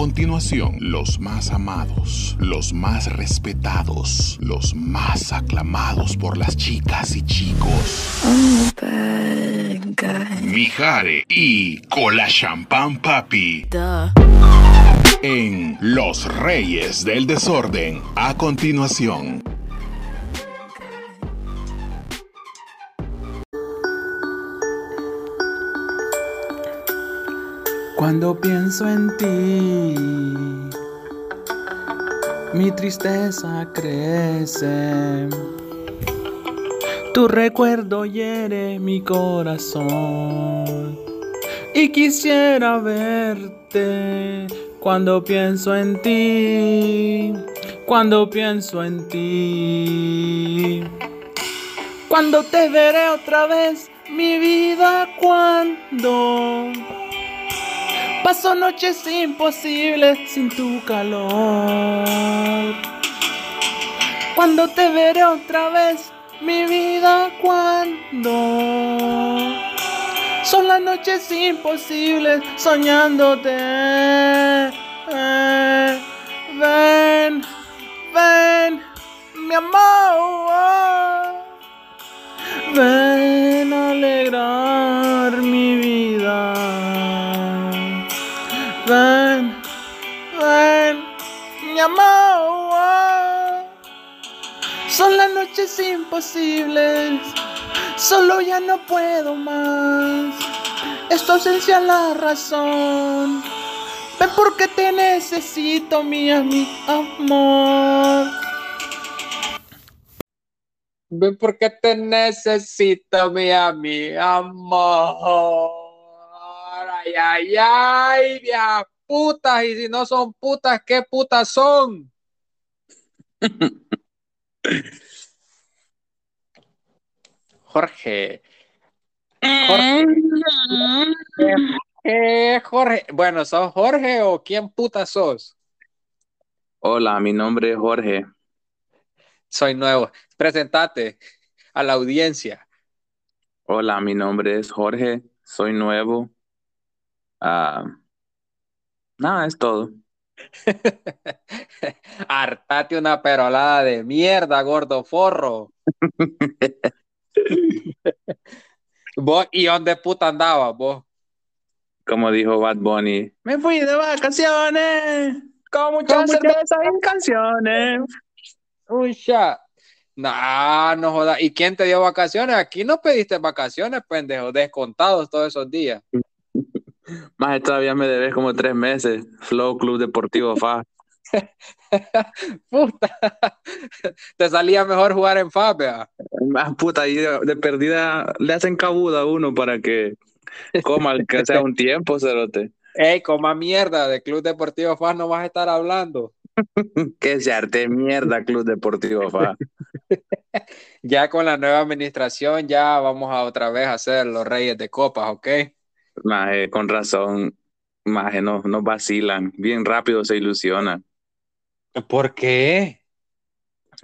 continuación, los más amados, los más respetados, los más aclamados por las chicas y chicos. Mijare y Cola Champán Papi. En Los Reyes del Desorden, a continuación. Cuando pienso en ti, mi tristeza crece. Tu recuerdo hiere mi corazón y quisiera verte cuando pienso en ti, cuando pienso en ti. Cuando te veré otra vez, mi vida, cuando Paso noches imposibles sin tu calor. Cuando te veré otra vez, mi vida, cuando son las noches imposibles soñándote. ven, ven, mi amor. Ven a alegrar mi Son las noches imposibles, solo ya no puedo más. Es tu ausencia la razón. Ven porque te necesito, mi, mi amor. Ven porque te necesito, mi, mi amor ay, ay, ay, viejas putas, y si no son putas, ¿qué putas son? Jorge. Jorge. Jorge. Jorge. Bueno, ¿sos Jorge o quién puta sos? Hola, mi nombre es Jorge. Soy nuevo. Presentate a la audiencia. Hola, mi nombre es Jorge. Soy nuevo. Ah, nada, es todo. Hartate una perolada de mierda, gordo forro. ¿Vos y dónde puta andabas vos? Como dijo Bad Bunny, me fui de vacaciones con muchas cervezas y canciones. Uy, ya. No, no jodas. ¿Y quién te dio vacaciones? Aquí no pediste vacaciones, pendejo, descontados todos esos días. Más todavía me debes como tres meses. Flow Club Deportivo FA. puta. Te salía mejor jugar en FA, Más puta, ahí de, perdida le hacen cabuda a uno para que coma que sea un tiempo, cerote. Ey, coma mierda, de Club Deportivo FA no vas a estar hablando. que se arte mierda, Club Deportivo FA. ya con la nueva administración, ya vamos a otra vez a ser los reyes de copas, ¿ok? Con razón, maje, no, no vacilan, bien rápido se ilusionan. ¿Por qué?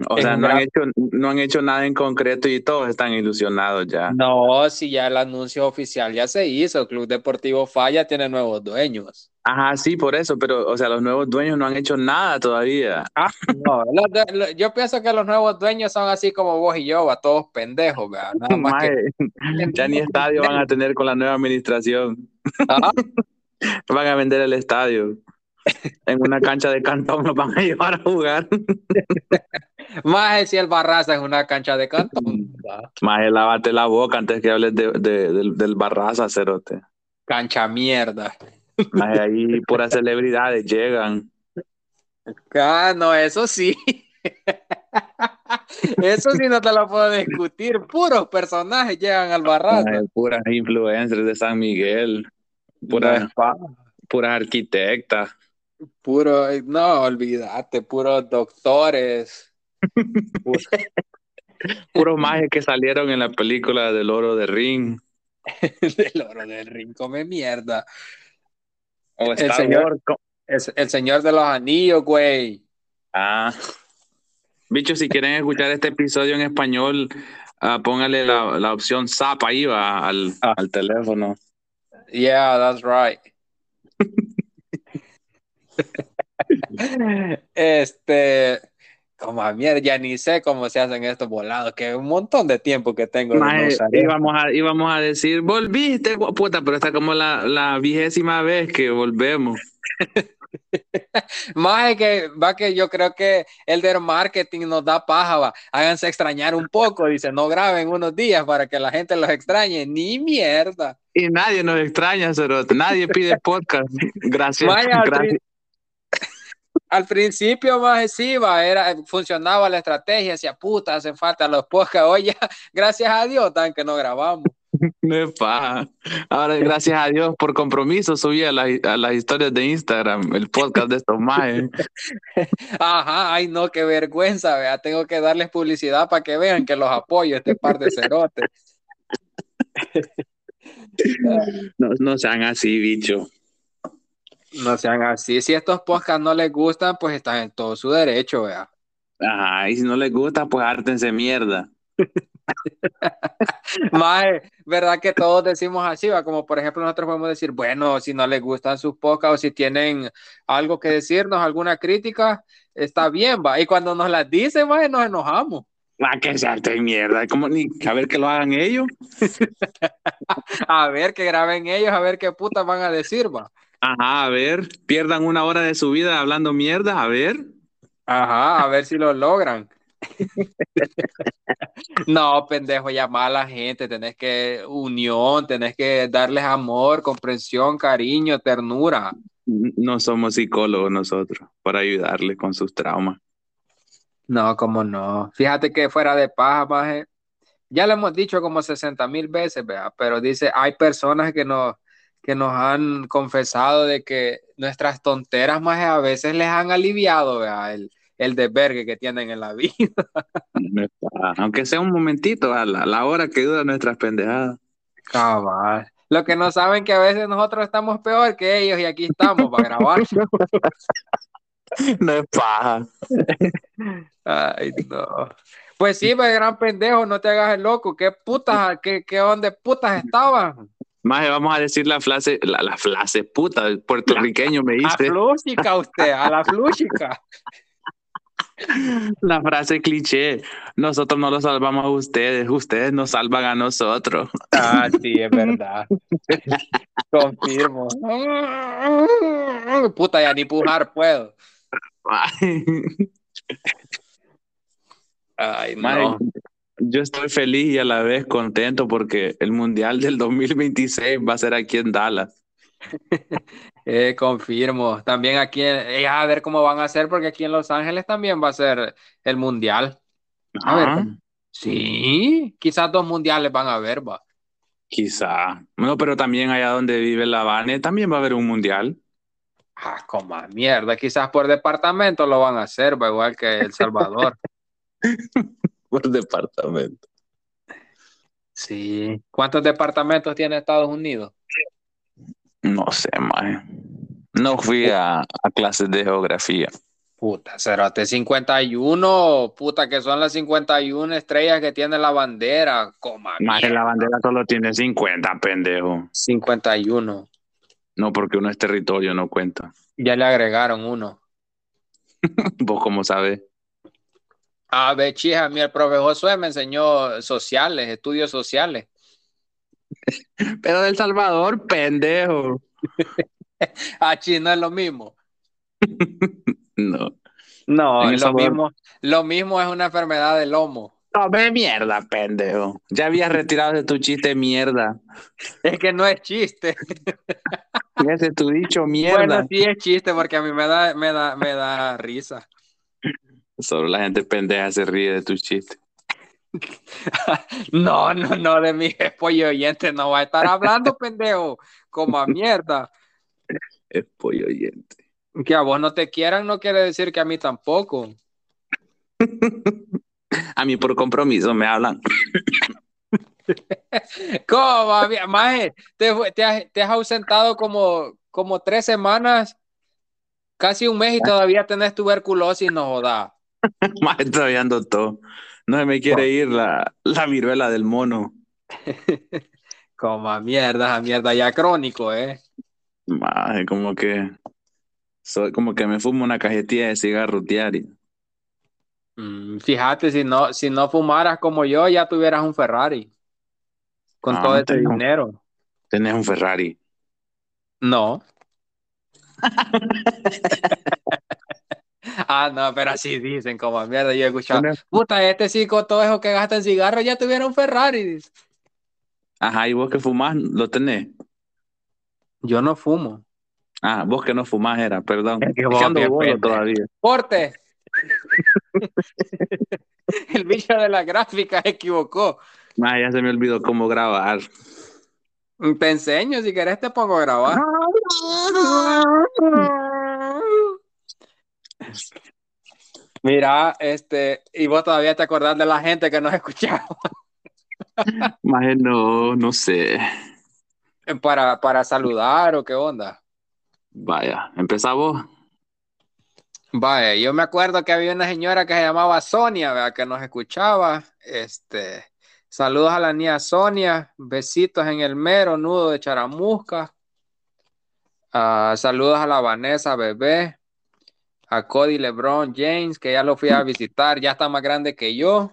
O sea, no han, hecho, no han hecho nada en concreto y todos están ilusionados ya. No, si ya el anuncio oficial ya se hizo, el Club Deportivo Falla tiene nuevos dueños. Ajá, sí, por eso, pero, o sea, los nuevos dueños no han hecho nada todavía. Ah, no, yo pienso que los nuevos dueños son así como vos y yo, a todos pendejos, ¿verdad? Nada más que... Ya ni estadio van a tener con la nueva administración. ¿Ah? van a vender el estadio. En una cancha de cantón nos van a llevar a jugar. Más si el Barraza es una cancha de cantón. Más lávate la boca antes que hables de, del, del, Barraza, cerote. Cancha mierda. Más ahí puras celebridades llegan. Ah, no, eso sí. Eso sí no te lo puedo discutir. Puros personajes llegan al Barraza. puras influencers de San Miguel. Puras, puras arquitectas. Puro, no, olvídate, puros doctores. Puros mages que salieron en la película del oro de ring. del oro del ring, come mierda. el, señor, el, señor de los anillos, güey. Ah. Bicho, si quieren escuchar este episodio en español, uh, póngale la, la, opción zap ahí va al, ah. al teléfono. Yeah, that's right. Este, como a mierda, ya ni sé cómo se hacen estos volados, que un montón de tiempo que tengo. no Maje, salir. íbamos, a, íbamos a decir, volviste, puta, pero está como la, la vigésima vez que volvemos. Más es que va que yo creo que el del marketing nos da paja, va. Háganse extrañar un poco, dice, no graben unos días para que la gente los extrañe, ni mierda. Y nadie nos extraña, Cerote. Nadie pide podcast. Gracias. Gracias. Al principio más sí, va, era, funcionaba la estrategia, decía, puta, hacen falta los podcasts, oye, gracias a Dios, tan que no grabamos. No paja. Ahora, gracias a Dios, por compromiso, subí a, la- a las historias de Instagram el podcast de estos majes. Ajá, ay no, qué vergüenza, vea, tengo que darles publicidad para que vean que los apoyo, este par de cerotes. No, no sean así, bicho. No sean así. Si estos podcasts no les gustan, pues están en todo su derecho, vea. Ajá, y si no les gusta, pues hártense mierda. Mae, ¿verdad que todos decimos así? Va? Como por ejemplo, nosotros podemos decir, bueno, si no les gustan sus podcasts o si tienen algo que decirnos, alguna crítica, está bien, va. Y cuando nos las dicen, mae, nos enojamos. Va que se harten mierda. Como ni a ver que lo hagan ellos. A ver que graben ellos, a ver qué putas van a decir, va. Ajá, a ver, pierdan una hora de su vida hablando mierda, a ver. Ajá, a ver si lo logran. No, pendejo, llama a la gente, tenés que unión, tenés que darles amor, comprensión, cariño, ternura. No somos psicólogos nosotros para ayudarles con sus traumas. No, como no. Fíjate que fuera de paja, maje, ya lo hemos dicho como 60 mil veces, vea, pero dice, hay personas que nos, que nos han confesado de que nuestras tonteras, maje, a veces les han aliviado, el, el desvergue que tienen en la vida. No es paja. Aunque sea un momentito, a la, la hora que duran nuestras pendejadas. Cabal. Lo que no saben que a veces nosotros estamos peor que ellos y aquí estamos para grabar. No es paja. Ay, no. Pues sí, pues, gran pendejo, no te hagas el loco. ¿Qué putas, qué, qué dónde putas estaban? Más vamos a decir la frase, la, la frase puta, el puertorriqueño me A dice. flúchica usted, a la flúchica. La frase cliché. Nosotros no los salvamos a ustedes, ustedes nos salvan a nosotros. Ah, sí, es verdad. Confirmo. Puta, ya ni pujar puedo. Ay, Madre, no. Yo estoy feliz y a la vez contento porque el Mundial del 2026 va a ser aquí en Dallas. Eh, confirmo. También aquí, eh, a ver cómo van a hacer, porque aquí en Los Ángeles también va a ser el mundial. A ver, Ajá, ¿cómo? Sí, quizás dos mundiales van a haber, va. quizá. Bueno, pero también allá donde vive la Vane también va a haber un Mundial. Ah, como mierda, quizás por departamento lo van a hacer, va igual que El Salvador. Por departamento. Sí. ¿Cuántos departamentos tiene Estados Unidos? No sé, mae. No fui a, a clases de geografía. Puta, cerote, 51, puta, que son las 51 estrellas que tiene la bandera, coma Más que la bandera solo tiene 50, pendejo. 51. No, porque uno es territorio, no cuenta. Ya le agregaron uno. ¿Vos cómo sabes? A ver, chija, a mí el profe Josué me enseñó sociales, estudios sociales. Pero del Salvador, pendejo. Ah, chi, no es lo mismo. No. No, lo mismo, lo mismo es una enfermedad del lomo. No, ve mierda, pendejo. Ya habías retirado de tu chiste mierda. Es que no es chiste. Ese tu dicho mierda. Bueno, sí es chiste porque a mí me da, me da, me da risa. Solo la gente pendeja se ríe de tu chiste. No, no, no, de mi pollo oyente no va a estar hablando, pendejo, como a mierda. Es pollo oyente. Que a vos no te quieran no quiere decir que a mí tampoco. A mí por compromiso me hablan. ¿Cómo? Maje, te, te has, te has ausentado como, como tres semanas, casi un mes y todavía tenés tuberculosis, no jodas. Más ando todo. No se me quiere ir la, la viruela del mono. Como a mierda, a mierda, ya crónico, ¿eh? Más como que Soy como que me fumo una cajetilla de cigarro diario. Mm, fíjate, si no, si no fumaras como yo, ya tuvieras un Ferrari. Con Ah, todo este dinero. Tenés un Ferrari. No. ah, no, pero así dicen, como mierda. Yo he escuchado, puta, este sí con todo eso que gasta en cigarros ya tuviera un Ferrari. Ajá, y vos que fumás, lo tenés. Yo no fumo. Ah, vos que no fumás era, perdón. Es que vos ando pendejo. todavía. ¡Porte! El bicho de la gráfica se equivocó. Ah, ya se me olvidó cómo grabar. Te enseño, si querés te pongo a grabar. Mira, este, y vos todavía te acordás de la gente que nos escuchaba Más no, no sé. para, para saludar o qué onda. Vaya, empezá vos. Vaya, yo me acuerdo que había una señora que se llamaba Sonia, ¿verdad? que nos escuchaba. Este, saludos a la niña Sonia, besitos en el mero nudo de Charamusca. Ah, saludos a la Vanessa Bebé, a Cody LeBron James, que ya lo fui a visitar, ya está más grande que yo.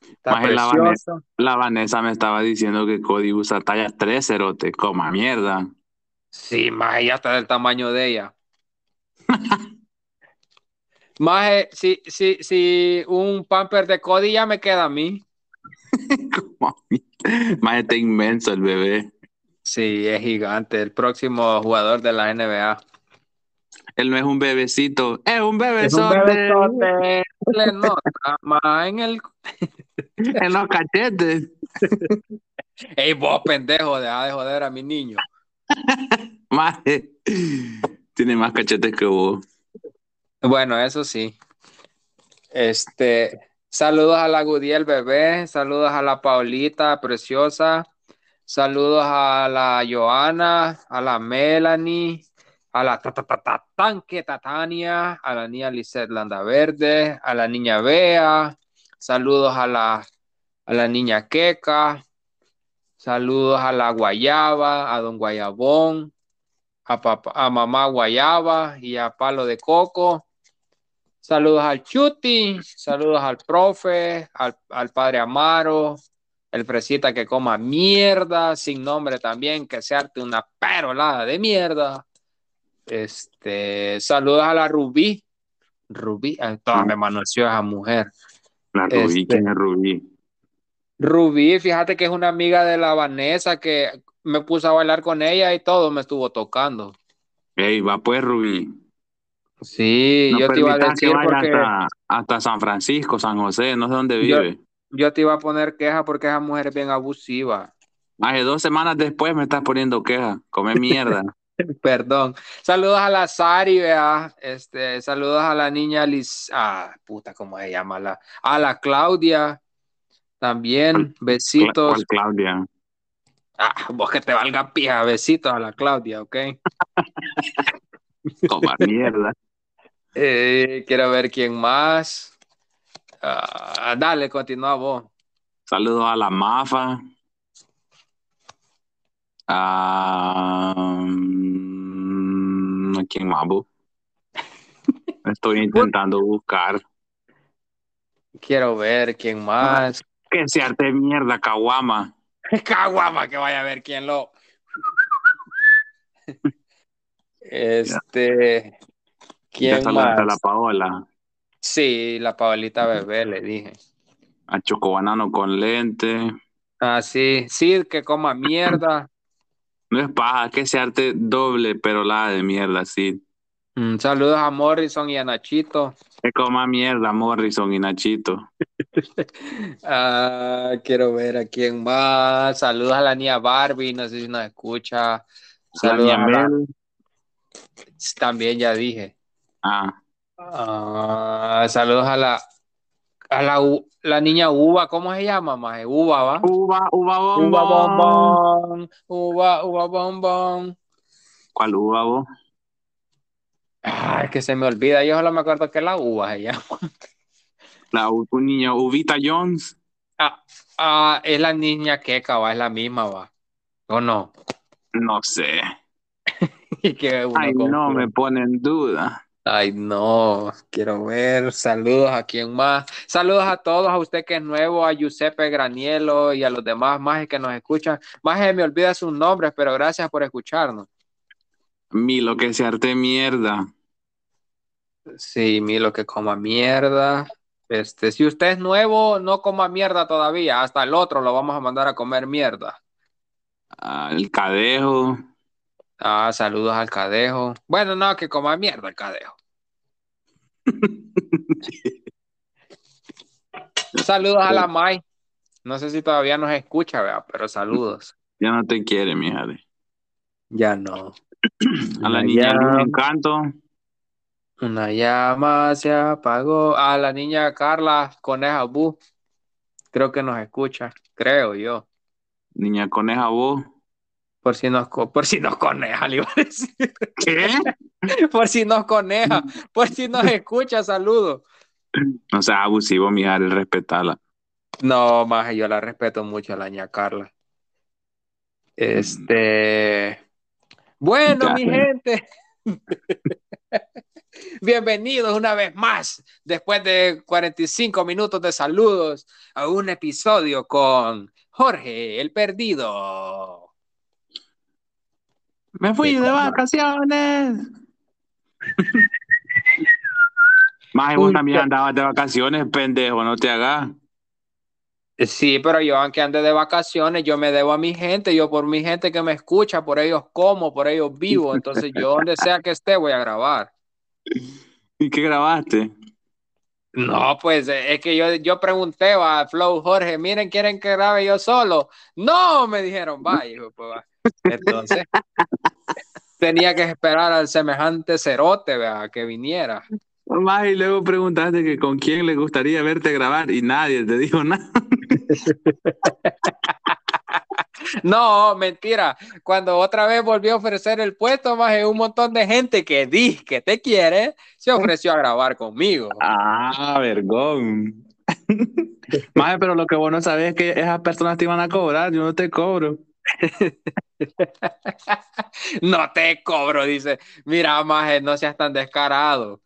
Está Maje, la precioso. La Vanessa me estaba diciendo que Cody usa talla 3, cerote. Coma mierda. Sí, más ya está del tamaño de ella. Más si, si, si un pamper de Cody ya me queda a mí. Maje, está inmenso el bebé. Sí, es gigante, el próximo jugador de la NBA. Él no es un bebecito, es un Es un bebesote. bebesote, le nota más en el... En los cachetes. Ey, vos pendejo, deja de joder a mi niño. Maje, tiene más cachetes que vos. Bueno, eso sí. Este, saludos a la Gudiel bebé, saludos a la Paulita preciosa, saludos a la Joana, a la Melanie, a la ta- ta- ta- ta- tanque Tatania, a la niña Lisette Landaverde, a la niña Bea, saludos a la, a la niña Queca, saludos a la Guayaba, a don Guayabón, a, papá, a mamá Guayaba y a Palo de Coco. Saludos al Chuti, saludos al profe, al, al padre Amaro, el fresita que coma mierda, sin nombre también, que se arte una perolada de mierda. Este, saludos a la Rubí. Rubí, ah, toda me manoseó esa mujer. La Rubí, Este- ¿quién es Rubí? Rubí, fíjate que es una amiga de la Vanessa que me puse a bailar con ella y todo me estuvo tocando. Ey, va pues Rubí. Sí, No yo te iba a que decir porque hasta, hasta San Francisco, San José, no sé dónde vive. yo te iba a poner queja porque esa mujer es bien abusiva. Hace dos semanas después me estás poniendo queja. Come mierda. Perdón. Saludos a la Sari, vea. Este, saludos a la niña Liz. Ah, puta, ¿cómo se llama? La, a la Claudia. También, ¿Cuál- besitos. ¿Cuál Claudia? Ah, vos que te valga pija, besitos a la Claudia, ¿ok? Toma mierda. Eh, quiero ver quién más. Ah, dale, continúa vos. Saludos a la Mafa. A... mm, ¿a quién más, vos? Estoy intentando buscar. Quiero ver quién más. Que se arte mierda, Caguama. Caguama, que vaya a ver quién lo. Este. Ya ¿Quién saludaste más? la Paola. Sí, la Paolita bebé, le dije. A Chocobanano con lente. Ah, sí, sí, que coma mierda. No es paja, que se arte doble, pero la de mierda, sí. Mm, saludos a Morrison y a Nachito. Que coma mierda, Morrison y Nachito. Ah, quiero ver a quién más. Saludos a la niña Barbie, no sé si nos escucha. Saludos a la-. También ya dije. Ah, Ah, saludos a la a la, la niña Uva, ¿cómo se llama, maje? Uva, ¿va? uva, uva bombón. Uva bombón, uva, uva bombón. ¿Cuál uva vos? Ay, que se me olvida, yo solo me acuerdo que la uva se llama. La u- un niño, Uvita Jones. Ah, ah, es la niña queca, va, es la misma, va. ¿O no? No sé. Y que uno Ay, no me pone en duda. Ay, no, quiero ver. Saludos a quien más. Saludos a todos, a usted que es nuevo, a Giuseppe Granielo y a los demás más que nos escuchan. Más me olvida sus nombres, pero gracias por escucharnos. Milo que se arte mierda. Sí, Milo que coma mierda. Este, si usted es nuevo, no coma mierda todavía. Hasta el otro lo vamos a mandar a comer mierda. El cadejo. Ah, saludos al cadejo. Bueno, no, que coma mierda el cadejo. Saludos a la Mai. No sé si todavía nos escucha, ¿verdad? pero saludos. Ya no te quiere, mi jale. Ya no. A la niña Luz Encanto. Una llama se apagó. A la niña Carla Coneja Bu. Creo que nos escucha. Creo yo. Niña Coneja vos. Por si nos, por si nos coneja, le iba a decir. ¿Qué? Por si nos coneja. Por si nos escucha, saludos. No seas abusivo, mi jale, respetala. No, más yo la respeto mucho a la niña Carla. Este. Bueno, Ya. mi gente. Bienvenidos una vez más, después de 45 minutos de saludos, a un episodio con Jorge el Perdido. Me fui de vacaciones. Más vos también andabas de vacaciones, pendejo, no te hagas. Sí, pero yo aunque ande de vacaciones, yo me debo a mi gente, yo por mi gente que me escucha, por ellos como, por ellos vivo, entonces yo donde sea que esté voy a grabar. ¿Y qué grabaste? No, pues eh, es que yo, yo pregunté a Flow Jorge, miren, ¿quieren que grabe yo solo? No, me dijeron, vaya, pues, va. Entonces, tenía que esperar al semejante cerote, vea, que viniera. Más y luego preguntaste que con quién le gustaría verte grabar y nadie te dijo nada. No, mentira. Cuando otra vez volvió a ofrecer el puesto, más un montón de gente que dice que te quiere, se ofreció a grabar conmigo. Ah, vergón. Maje, pero lo que vos no sabés es que esas personas te iban a cobrar, yo no te cobro. No te cobro, dice. Mira, maje, no seas tan descarado.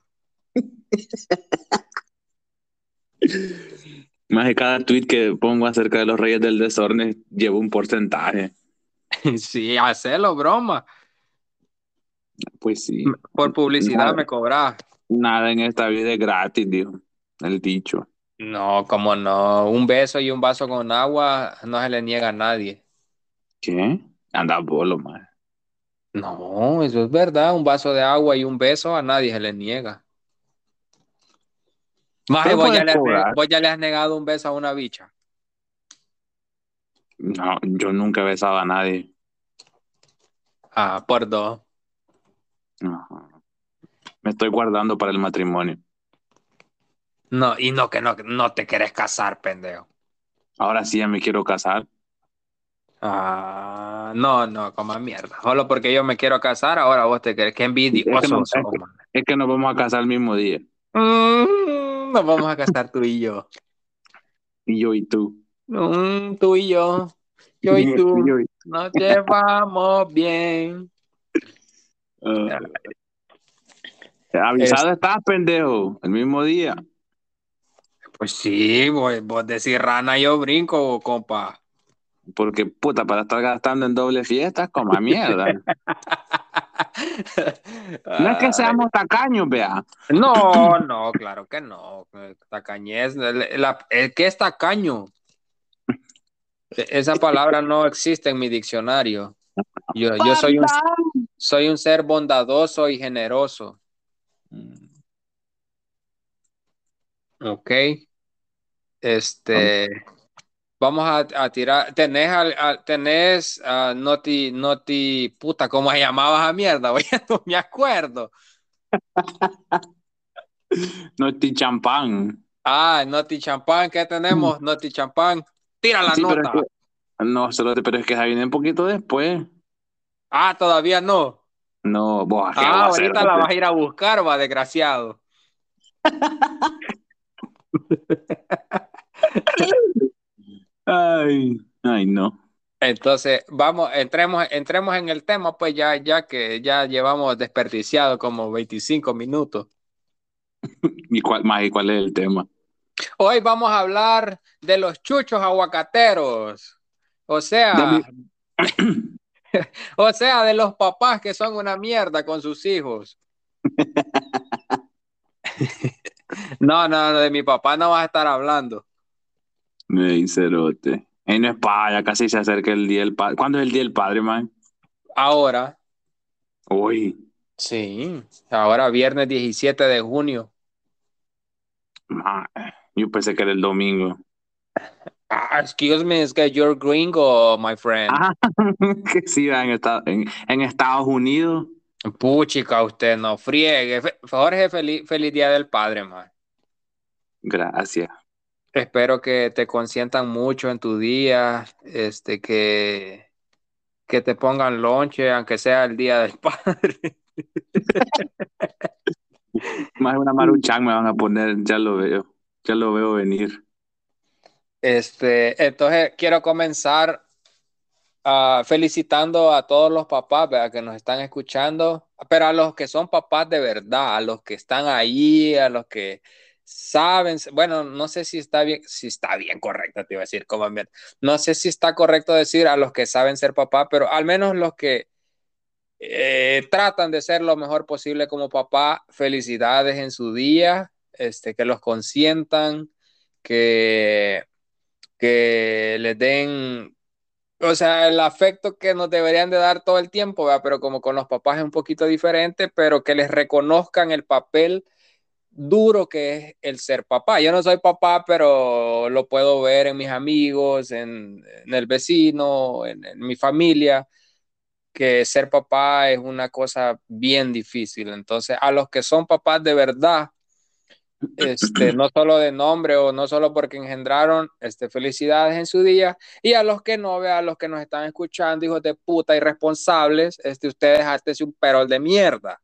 De cada tweet que pongo acerca de los reyes del desorden llevo un porcentaje. Sí, hacelo, broma. Pues sí. Por publicidad Nada. me cobras. Nada en esta vida es gratis, dijo el dicho. No, como no. Un beso y un vaso con agua no se le niega a nadie. ¿Qué? Anda bolo, más. No, eso es verdad. Un vaso de agua y un beso a nadie se le niega. Maje, vos ya, le has, cobrar. vos ya le has negado un beso a una bicha. No, yo nunca he besado a nadie. Ah, por dos. Ajá. Me estoy guardando para el matrimonio. No, y no que no, no te querés casar, pendejo. Ahora sí ya me quiero casar. Ah, no, no, como mierda. Solo porque yo me quiero casar, ahora vos te querés. Qué Es envidioso que man. Es que nos vamos a casar el mismo día. Mm, nos vamos a casar tú y yo. Y yo y tú. Mm, tú y yo. Yo y tú. Yo y- Nos llevamos bien. Ah. Avisado estás, pendejo. El mismo día. Pues sí, vos, vos decís rana, yo brinco, compa. Porque, puta, para estar gastando en doble fiesta, como a mierda. No es que seamos tacaños, vea. No, no, claro que no. Tacañez, la- el que es tacaño. E- Esa palabra no existe en mi diccionario. Yo, yo soy un, soy un ser bondadoso y generoso. Ok. Este. Vamos a, a tirar. Tenés, al- al- tenés ah, Noti, Noti, puta, ¿cómo se llamaba esa mierda? Oye, no me acuerdo. No es champán. Ah, Noti Champán, ¿qué tenemos? Noti Champán. Tira la Sí, pero nota. es que- no, solo te- pero es que viene un poquito después. Ah, todavía no. No, vos, ¿qué Ah, a hacer? ahorita la vas a ir a buscar, va, desgraciado. Ay, ay, no. Entonces, vamos, entremos, entremos en el tema, pues ya, ya que ya llevamos desperdiciado como 25 minutos. ¿Y cuál, más, ¿y cuál es el tema? Hoy vamos a hablar de los chuchos aguacateros. O sea, o sea, de los papás que son una mierda con sus hijos. no, no, de mi papá no vas a estar hablando. Me dice Rote. En España casi se acerca el día del padre. ¿Cuándo es el día del padre, man? Ahora. Hoy. Sí, ahora viernes 17 de junio. Man, yo pensé que era el domingo. Ah, excuse me, es que you're gringo, my friend. Ah, que sí, en, en Estados Unidos. Puchica, usted no friegue. Jorge, feliz, feliz día del padre, man. Gracias. Espero que te consientan mucho en tu día, este, que, que te pongan lonche, aunque sea el día del padre. Más una maruchan me van a poner, ya lo veo, ya lo veo venir. Este, entonces quiero comenzar uh, felicitando a todos los papás ¿verdad? que nos están escuchando, pero a los que son papás de verdad, a los que están ahí, a los que saben, bueno, no sé si está bien, si está bien correcto, te iba a decir, como no sé si está correcto decir a los que saben ser papá, pero al menos los que eh, tratan de ser lo mejor posible como papá, felicidades en su día, este, que los consientan, que, que les den, o sea, el afecto que nos deberían de dar todo el tiempo, ¿verdad? pero como con los papás es un poquito diferente, pero que les reconozcan el papel duro que es el ser papá. Yo no soy papá, pero lo puedo ver en mis amigos, en, en el vecino, en, en, mi familia, que ser papá es una cosa bien difícil. Entonces, a los que son papás de verdad, este, no solo de nombre o no solo porque engendraron, este, felicidades en su día. Y a los que no, a los que nos están escuchando, hijos de puta irresponsables, este, ustedes hátese un perol de mierda.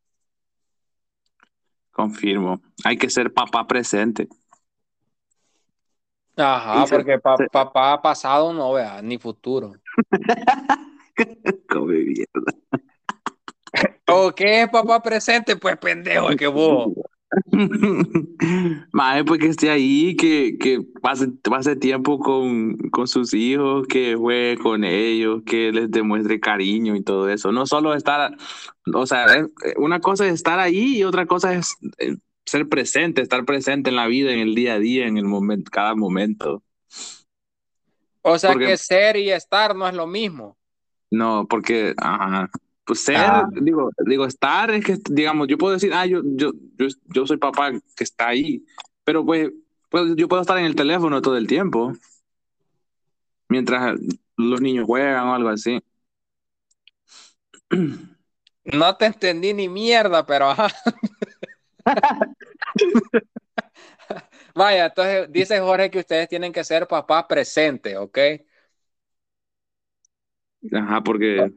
Confirmo. Hay que ser papá presente. Ajá, porque pa papá pasado no vea, ni futuro. Come mierda. ¿O qué es papá presente? Pues pendejo, que vos. Más pues que esté ahí, que, que pase, pase tiempo con, con, sus hijos, que juegue con ellos, que les demuestre cariño y todo eso. No solo estar, o sea, una cosa es estar ahí y otra cosa es eh, ser presente, estar presente en la vida, en el día a día, en el momento, cada momento. O sea porque, que ser y estar no es lo mismo. No, porque, ajá, ser, ah. digo, digo, estar es que, digamos, yo puedo decir, ah, yo, yo, yo, yo soy papá que está ahí, pero pues, pues, yo puedo estar en el teléfono todo el tiempo, mientras los niños juegan o algo así. No te entendí ni mierda, pero ajá. Vaya, entonces dice Jorge que ustedes tienen que ser papás presentes, ¿ok? Ajá, porque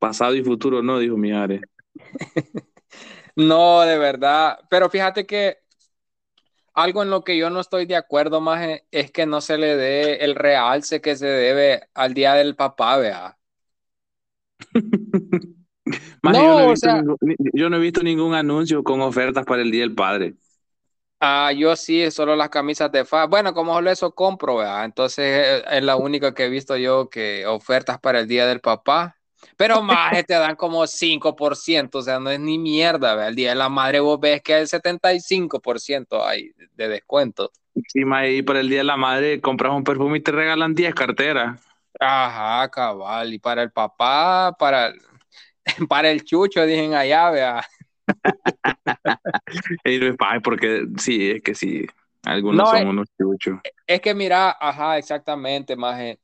Pasado y futuro no, dijo Mijares. no, de verdad. Pero fíjate que algo en lo que yo no estoy de acuerdo más es que no se le dé el realce que se debe al día del papá, vea. no, yo, no o sea, ningún, yo no he visto ningún anuncio con ofertas para el Día del Padre. Ah, yo sí, solo las camisas de fa. Bueno, como solo eso compro, ¿verdad? Entonces eh, es la única que he visto yo que ofertas para el Día del Papá. Pero más te dan como 5%, o sea, no es ni mierda, ¿ve? El día de la madre vos ves que hay 75% hay de descuento. Sí, y para el día de la madre compras un perfume y te regalan 10 carteras. Ajá, cabal. Y para el papá, para el, para el chucho, dicen allá, vea. porque sí, es que sí, algunos son unos chuchos. Es que mira, ajá, exactamente, más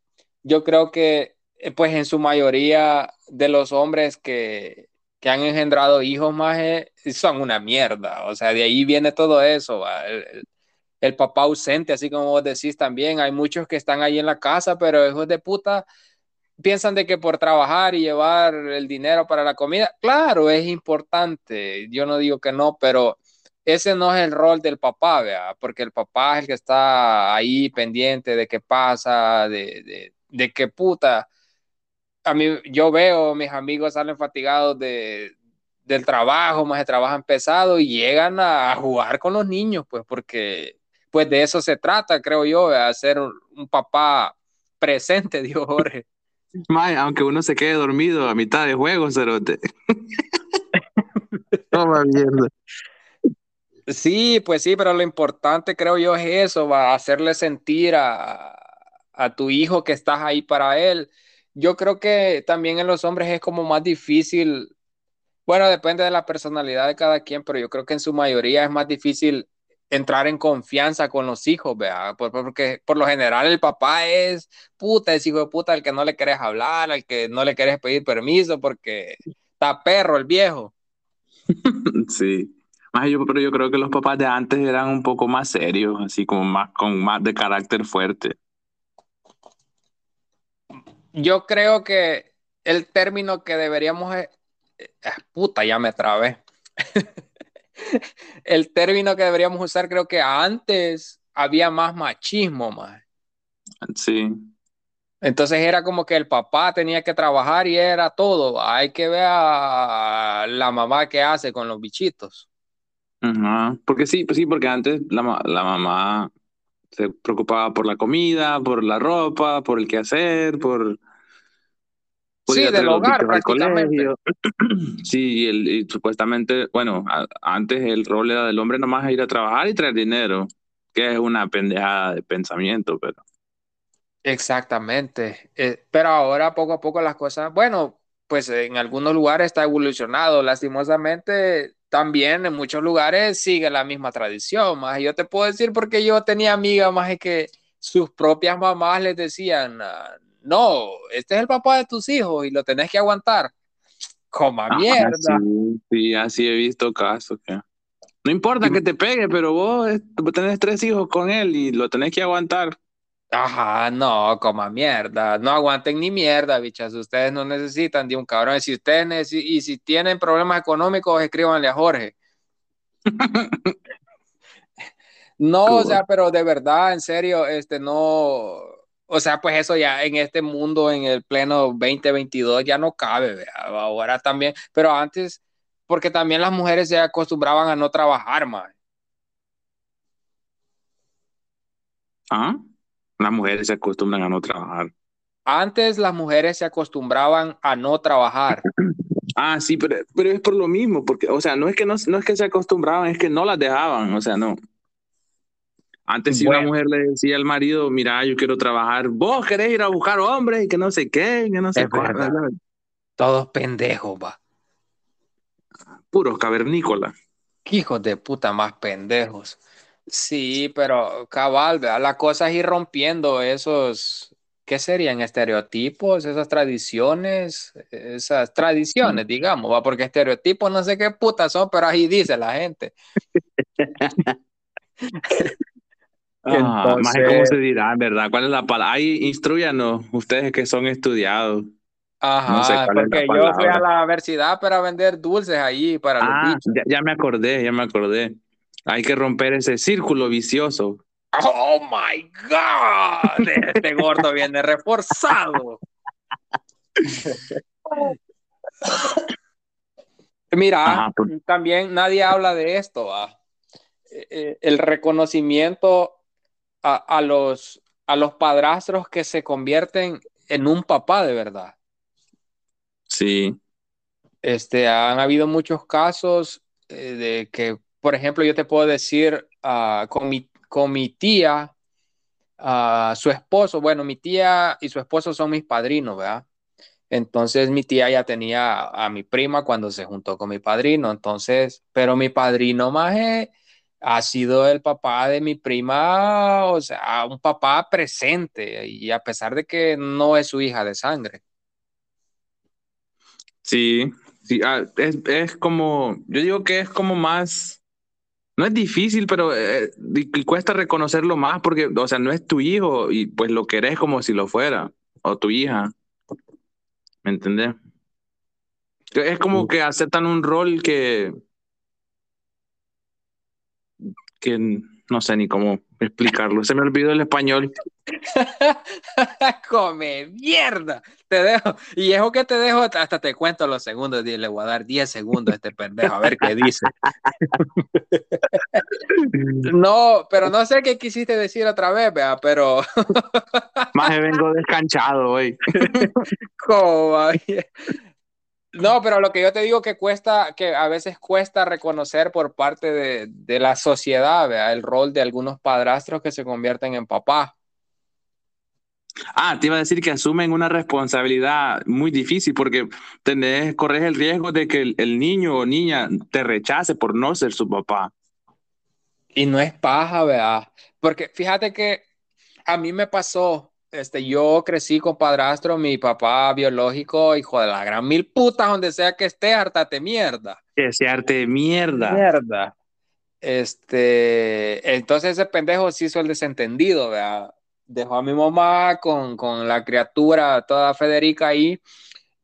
Yo creo que eh, pues en su mayoría de los hombres que, que han engendrado hijos más eh, son una mierda. O sea, de ahí viene todo eso. El, el, papá ausente, así como vos decís también. Hay muchos que están ahí en la casa, pero hijos de puta piensan de que por trabajar y llevar el dinero para la comida, claro, es importante. Yo no digo que no, pero ese no es el rol del papá, ¿vea? porque el papá es el que está ahí pendiente de qué pasa, de, de de que puta, a mí yo veo mis amigos salen fatigados de, del trabajo, más de trabajan pesado y llegan a jugar con los niños, pues porque pues de eso se trata, creo yo, de hacer un papá presente, dijo Jorge. aunque uno se quede dormido a mitad de juego, cerote. Toma mierda. Sí, pues sí, pero lo importante creo yo es eso, va a hacerle sentir a, a tu hijo que estás ahí para él. Yo creo que también en los hombres es como más difícil bueno, depende de la personalidad de cada quien, pero yo creo que en su mayoría es más difícil entrar en confianza con los hijos, ¿vea? porque por lo general el papá es puta, es hijo de puta al que no le querés hablar, al que no le querés pedir permiso porque está perro el viejo. Sí. pero yo creo que los papás de antes eran un poco más serios, así como más con más de carácter fuerte. Yo creo que el término que deberíamos Ah, puta, ya me trabé. el término que deberíamos usar, creo que antes había más machismo, más. Sí. Entonces era como que el papá tenía que trabajar y era todo. Hay que ver a la mamá que hace con los bichitos. Porque sí, pues sí, porque antes la, la mamá se preocupaba por la comida, por la ropa, por el quehacer, por sí, del hogar prácticamente. Sí, y, supuestamente, bueno, antes el rol era del hombre nomás ir a trabajar y traer dinero, que es una pendejada de pensamiento, pero... Exactamente, eh, pero ahora poco a poco las cosas, bueno, pues en algunos lugares está evolucionado, lastimosamente también en muchos lugares sigue la misma tradición, más yo te puedo decir porque yo tenía amigas más que sus propias mamás les decían, ah, no, este es el papá de tus hijos y lo tenés que aguantar. Coma ah, mierda. Sí, así he visto casos que. No importa que te pegue, pero vos tenés tres hijos con él y lo tenés que aguantar. Ajá, no, coma mierda. No aguanten ni mierda, bichas. Ustedes no necesitan de un cabrón. Si ustedes y si tienen problemas económicos, escríbanle a Jorge. no, o sea, pero de verdad, en serio, este no o sea, pues eso ya en este mundo, en el pleno 2022, ya no cabe, ahora también, pero antes, porque también las mujeres se acostumbraban a no trabajar más. Ah, las mujeres se acostumbran a no trabajar. Antes las mujeres se acostumbraban a no trabajar. Ah, sí, pero, pero es por lo mismo, porque, o sea, no es que no, no es que se acostumbraban, es que no las dejaban, o sea, no. Antes si una mujer le decía al marido, mira, yo quiero trabajar, vos querés ir a buscar hombres y que no sé qué, que no sé cuál. Todos pendejos, va. Puros cavernícolas. Hijos de puta más pendejos. Sí, pero cabal, la cosa es ir rompiendo esos, ¿qué serían? Estereotipos, esas tradiciones, esas tradiciones, digamos, ¿va? porque estereotipos no sé qué putas son, pero ahí dice la gente. Ah, más cómo se dirá, ¿verdad? ¿Cuál es la palabra? Ahí instruyanos, ustedes que son estudiados. Ajá, porque yo fui a la universidad para vender dulces ahí para los ah, Ya, ya, me acordé, ya me acordé. Hay que romper ese círculo vicioso. Oh my God, este gordo viene reforzado. Mira, pues. también nadie habla de esto. Eh, eh, el reconocimiento a, los, a los padrastros que se convierten en un papá de verdad. Sí. Este, han habido muchos casos eh, de que, por ejemplo, yo te puedo decir ah, con, mi, con mi tía, uh, su esposo, bueno, mi tía y su esposo son mis padrinos, ¿verdad? Entonces mi tía ya tenía a mi prima cuando se juntó con mi padrino, entonces, pero mi padrino más ha sido el papá de mi prima, o sea, un papá presente, y a pesar de que no es su hija de sangre. Sí, sí, ah, es, como, yo digo que es como más, no es difícil, pero eh, cuesta reconocerlo más porque, o sea, no es tu hijo y pues lo querés como si lo fuera, o tu hija. ¿Me entendés? Es como que aceptan un rol que, que no sé ni cómo explicarlo. Se me olvidó el español. Come mierda. Te dejo. Y eso que te dejo, hasta te cuento los segundos. Le voy a dar 10 segundos a este pendejo a ver qué dice. no, pero no sé qué quisiste decir otra vez, vea, pero. Más me vengo descanchado hoy. No, pero lo que yo te digo que cuesta, que a veces cuesta reconocer por parte de, de la sociedad, ¿vea? el rol de algunos padrastros que se convierten en papá. Ah, te iba a decir que asumen una responsabilidad muy difícil porque tenés, corres el riesgo de que el, niño o niña te rechace por no ser su papá. Y no es paja, ¿verdad? Porque fíjate que a mí me pasó, este, yo crecí con padrastro, mi papá biológico, hijo de la gran mil putas, donde sea que esté, hartate mierda. Que sea arte mierda. Mierda. Este, entonces ese pendejo sí hizo el desentendido, ¿verdad? Dejó a mi mamá con, con la criatura toda Federica ahí.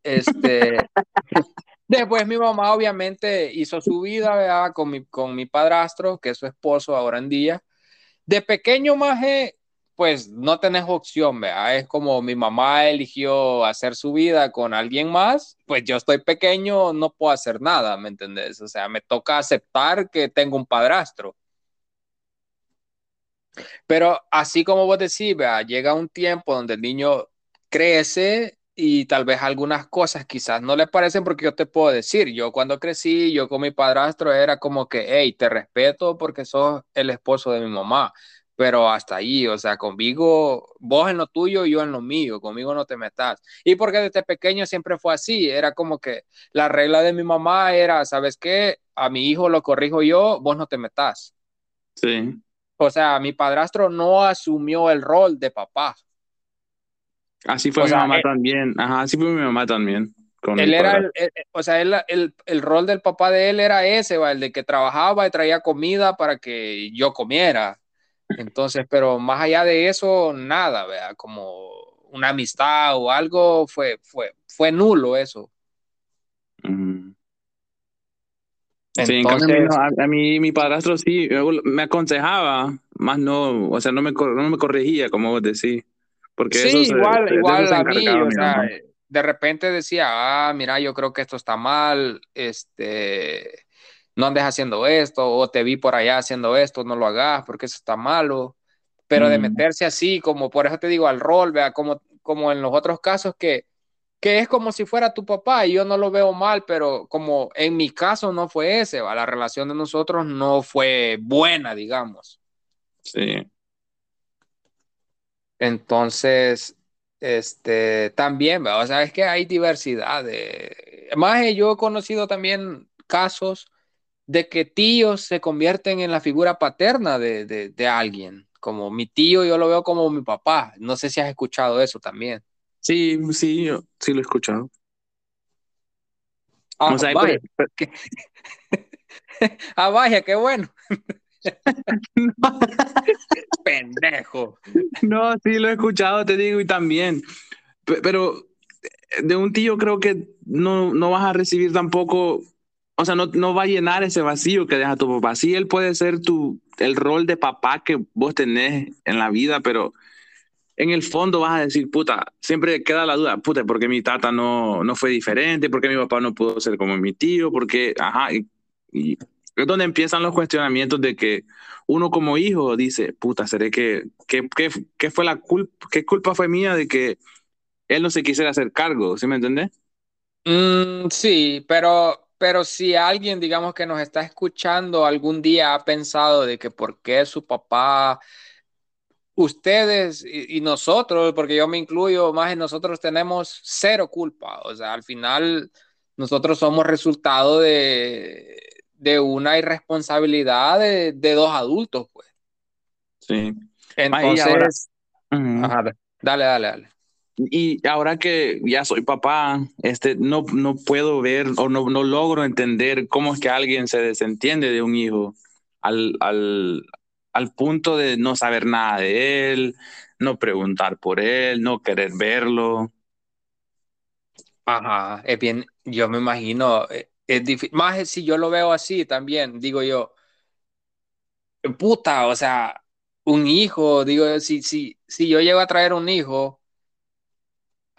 Este, después mi mamá obviamente hizo su vida, ¿verdad? Con mi, con mi padrastro, que es su esposo ahora en día. De pequeño, maje, pues no tenés opción, ¿verdad? Es como mi mamá eligió hacer su vida con alguien más, pues yo estoy pequeño, no puedo hacer nada, ¿me entendés? O sea, me toca aceptar que tengo un padrastro. Pero así como vos decís, ¿verdad? llega un tiempo donde el niño crece y tal vez algunas cosas quizás no le parecen porque yo te puedo decir, yo cuando crecí, yo con mi padrastro era como que, hey, te respeto porque sos el esposo de mi mamá, pero hasta ahí, o sea, conmigo, vos en lo tuyo, yo en lo mío, conmigo no te metas. Y porque desde pequeño siempre fue así, era como que la regla de mi mamá era, ¿sabes qué? A mi hijo lo corrijo yo, vos no te metas. Sí. O sea, mi padrastro no asumió el rol de papá. Así fue mi mamá también, ajá, así fue mi mamá también. él era, el, o sea, el, el, rol del papá de él era ese, el de que trabajaba y traía comida para que yo comiera entonces, pero más allá de eso, nada, ¿verdad? Como una amistad o algo, fue, fue, fue nulo eso. Entonces, a, mí mi padrastro sí me aconsejaba, más no, o sea, no me, no me corregía, como vos decís. Porque sí, igual, igual a mí, o sea, de repente decía, ah, mira, yo creo que esto está mal, este, no andes haciendo esto, o te vi por allá haciendo esto, no lo hagas porque eso está malo. Pero de mm. meterse así, como por eso te digo, al rol, vea, como, como en los otros casos que, que es como si fuera tu papá y yo no lo veo mal, pero como en mi caso no fue ese, ¿va? la relación de nosotros no fue buena, digamos. Sí. Entonces, este, también, ¿va? o sea, es que hay diversidad. De... Más yo he conocido también casos de que tíos se convierten en la figura paterna de, alguien. Como mi tío, yo lo veo como mi papá. No sé si has escuchado eso también. Sí, sí, yo sí lo he escuchado. Ah, vaya. ah, vaya, qué bueno. Pendejo. No, sí lo he escuchado, te digo, y también. Pero de un tío creo que no, no vas a recibir tampoco o sea, no, no va a llenar ese vacío que deja tu papá. Sí, él puede ser tu, el rol de papá que vos tenés en la vida, pero en el fondo vas a decir, puta, siempre queda la duda, puta, ¿por qué mi tata no, no fue diferente? ¿Por qué mi papá no pudo ser como mi tío? Porque, ajá, y, es donde empiezan los cuestionamientos de que uno como hijo dice, puta, ¿seré que, qué, qué, fue la culpa, qué culpa fue mía de que él no se quisiera hacer cargo? ¿Sí me entendés? Mm, sí, pero pero si alguien, digamos, que nos está escuchando algún día ha pensado de que por qué su papá, ustedes y, nosotros, porque yo me incluyo más en nosotros tenemos cero culpa. O sea, al final nosotros somos resultado de, de una irresponsabilidad de, dos adultos, pues. Sí. Entonces, dale, dale, dale. Y ahora que ya soy papá, este, no, no puedo ver o no, no logro entender cómo es que alguien se desentiende de un hijo al, al, al punto de no saber nada de él, no preguntar por él, no querer verlo. Ajá, es bien, yo me imagino, eh, es difícil, más si yo lo veo así también, digo yo, puta, o sea, un hijo, digo, si, si, si yo llego a traer un hijo,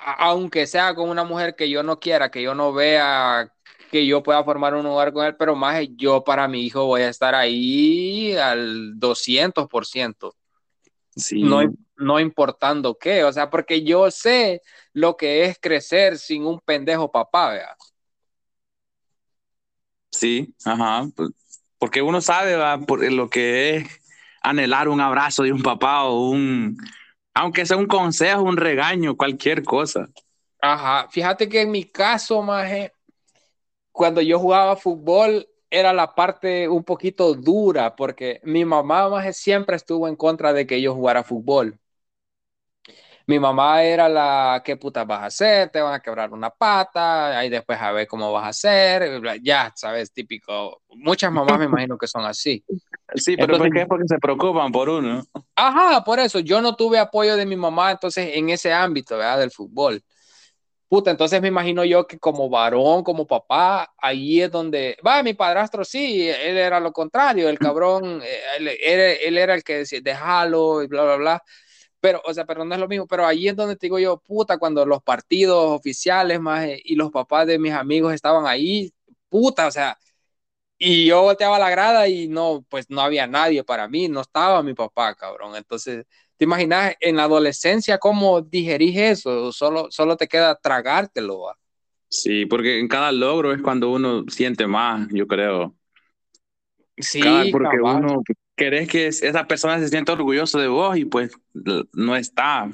aunque sea con una mujer que yo no quiera, que yo no vea que yo pueda formar un hogar con él, pero más yo para mi hijo voy a estar ahí al 200%. Sí. No, no importando qué, o sea, porque yo sé lo que es crecer sin un pendejo papá, vea. Sí, ajá, pues, porque uno sabe ¿va? Por lo que es anhelar un abrazo de un papá o un, aunque sea un consejo, un regaño, cualquier cosa. Ajá, fíjate que en mi caso, maje, cuando yo jugaba fútbol era la parte un poquito dura porque mi mamá maje, siempre estuvo en contra de que yo jugara fútbol. Mi mamá era la, ¿qué puta vas a hacer? Te van a quebrar una pata, ahí después a ver cómo vas a hacer, ya, sabes, típico. Muchas mamás me imagino que son así. Sí, pero entonces, ¿por qué? Porque se preocupan por uno. Ajá, por eso, yo no tuve apoyo de mi mamá entonces en ese ámbito, ¿verdad? Del fútbol. Puta, entonces me imagino yo que como varón, como papá, ahí es donde, va, mi padrastro sí, él era lo contrario, el cabrón, eh, él, él, él era el que decía, déjalo y bla, bla, bla pero, o sea, pero no es lo mismo, pero ahí es donde te digo yo, puta, cuando los partidos oficiales más y los papás de mis amigos estaban ahí, puta, o sea, y yo volteaba la grada y no, pues no había nadie para mí, no estaba mi papá, cabrón. Entonces, ¿te imaginas en la adolescencia cómo digerís eso? Solo, solo te queda tragártelo. ¿va? Sí, porque en cada logro es cuando uno siente más, yo creo. Sí, Cada- porque cabal. uno querés que esa persona se sienta orgulloso de vos y pues no está.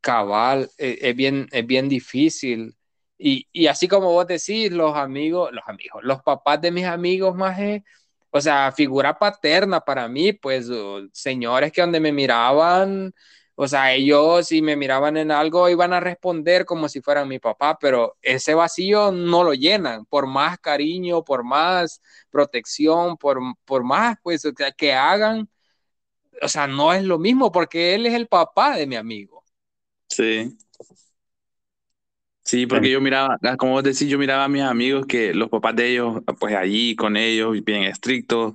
cabal, eh, es, bien, es bien difícil. Y, y así como vos decís, los amigos, los amigos, los papás de mis amigos más, o sea, figura paterna para mí, pues señores que donde me miraban, o sea, ellos si me miraban en algo iban a responder como si fueran mi papá, pero ese vacío no lo llenan, por más cariño, por más protección, por, por más pues o sea, que hagan, o sea, no es lo mismo porque él es el papá de mi amigo. Sí. Sí, porque yo miraba, ah, como vos decís, yo miraba a mis amigos que los papás de ellos, pues allí con ellos, bien estrictos,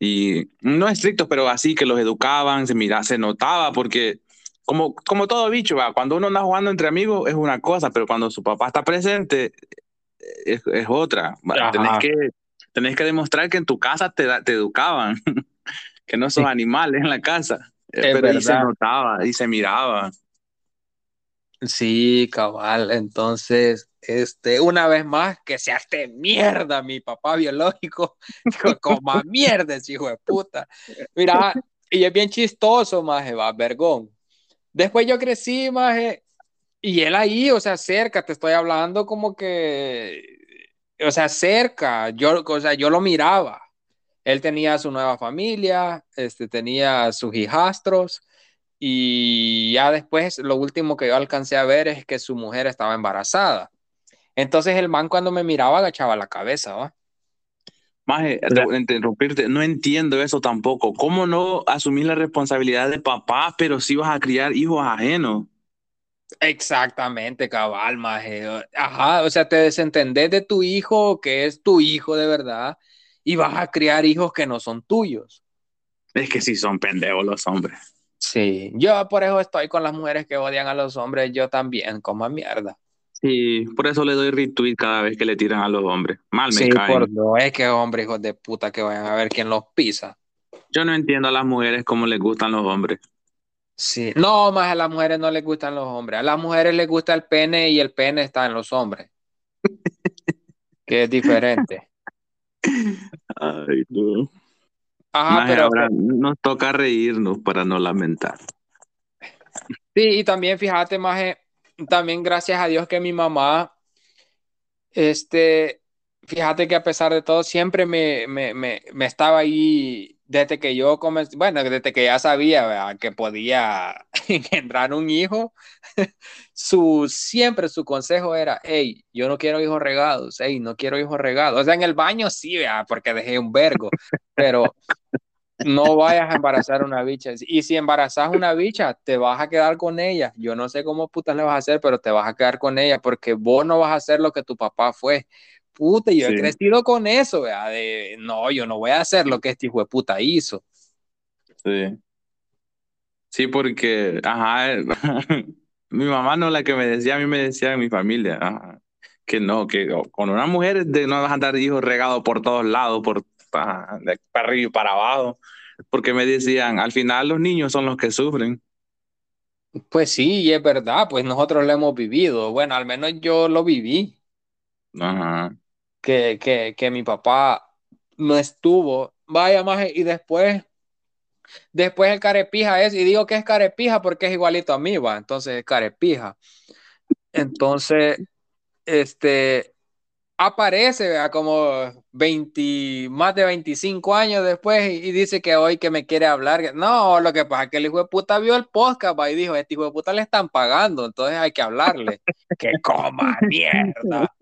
y no estrictos, pero así que los educaban, se mira, se notaba, porque como, como todo bicho, ¿va? cuando uno anda jugando entre amigos es una cosa, pero cuando su papá está presente es, es otra. Tenés que, tenés que demostrar que en tu casa te, te educaban, que no sos Sí. animales en la casa. Eh, Es pero ahí se notaba, y se miraba. Sí, cabal. Entonces, este, una vez más, que se hace mierda mi papá biológico, co- coma mierda hijo de puta. Mira, y es bien chistoso, maje, va, vergón. Después yo crecí, maje, y él ahí, o sea, cerca, te estoy hablando como que, o sea, cerca, yo, o sea, yo lo miraba. Él tenía su nueva familia, este, tenía sus hijastros, y ya después lo último que yo alcancé a ver es que su mujer estaba embarazada. Entonces el man cuando me miraba agachaba la cabeza, ¿va? Maje, a interrumpirte, no entiendo eso tampoco. ¿Cómo no asumir la responsabilidad de papá, pero sí vas a criar hijos ajenos? Exactamente, cabal, maje. Ajá, o sea, te desentendés de tu hijo, que es tu hijo de verdad, y vas a criar hijos que no son tuyos. Es que sí son pendejos los hombres. Sí, yo por eso estoy con las mujeres que odian a los hombres, yo también, como mierda. Sí, por eso le doy retweet cada vez que le tiran a los hombres. Mal me Sí, caen. por es que hombres, hijos de puta, que vayan a ver quién los pisa. Yo no entiendo a las mujeres cómo les gustan los hombres. Sí, no, más a las mujeres no les gustan los hombres. A las mujeres les gusta el pene y el pene está en los hombres. Que es diferente. Ay, no. Ajá, pero ahora nos toca reírnos para no lamentar. sí, y también fíjate, Maje, también gracias a Dios que mi mamá, este, fíjate que a pesar de todo, siempre me, me, me, me estaba ahí desde que yo comencé, bueno, desde que ya sabía ¿verdad? que podía engendrar un hijo, su, siempre su consejo era, hey, yo no quiero hijos regados, hey, no quiero hijos regados. O sea, en el baño sí, ¿verdad? porque dejé un vergo, pero no vayas a embarazar una bicha. Y si embarazas una bicha, te vas a quedar con ella. Yo no sé cómo putas le vas a hacer, pero te vas a quedar con ella porque vos no vas a hacer lo que tu papá fue. puta, yo he crecido con eso, ¿verdad? De, no, yo no voy a hacer lo que este hijo de puta hizo. Sí. Sí, porque, ajá, mi mamá no la que me decía, a mí me decía mi familia, ajá, que no, que con una mujer de no vas a andar hijos regados por todos lados, por ajá, de para arriba y para abajo, porque me decían, al final los niños son los que sufren. Pues sí, y es verdad, pues nosotros lo hemos vivido. Bueno, al menos yo lo viví, Ajá. que, que, que mi papá no estuvo. Vaya, maje, y después, después el carepija es, y digo que es carepija porque es igualito a mí, va, entonces es carepija. Entonces, este, aparece, vea, como 20, más de 25 años después y, y dice que hoy que me quiere hablar. No, lo que pasa es que el hijo de puta vio el podcast va, y dijo, este hijo de puta le están pagando, entonces hay que hablarle. que coma mierda.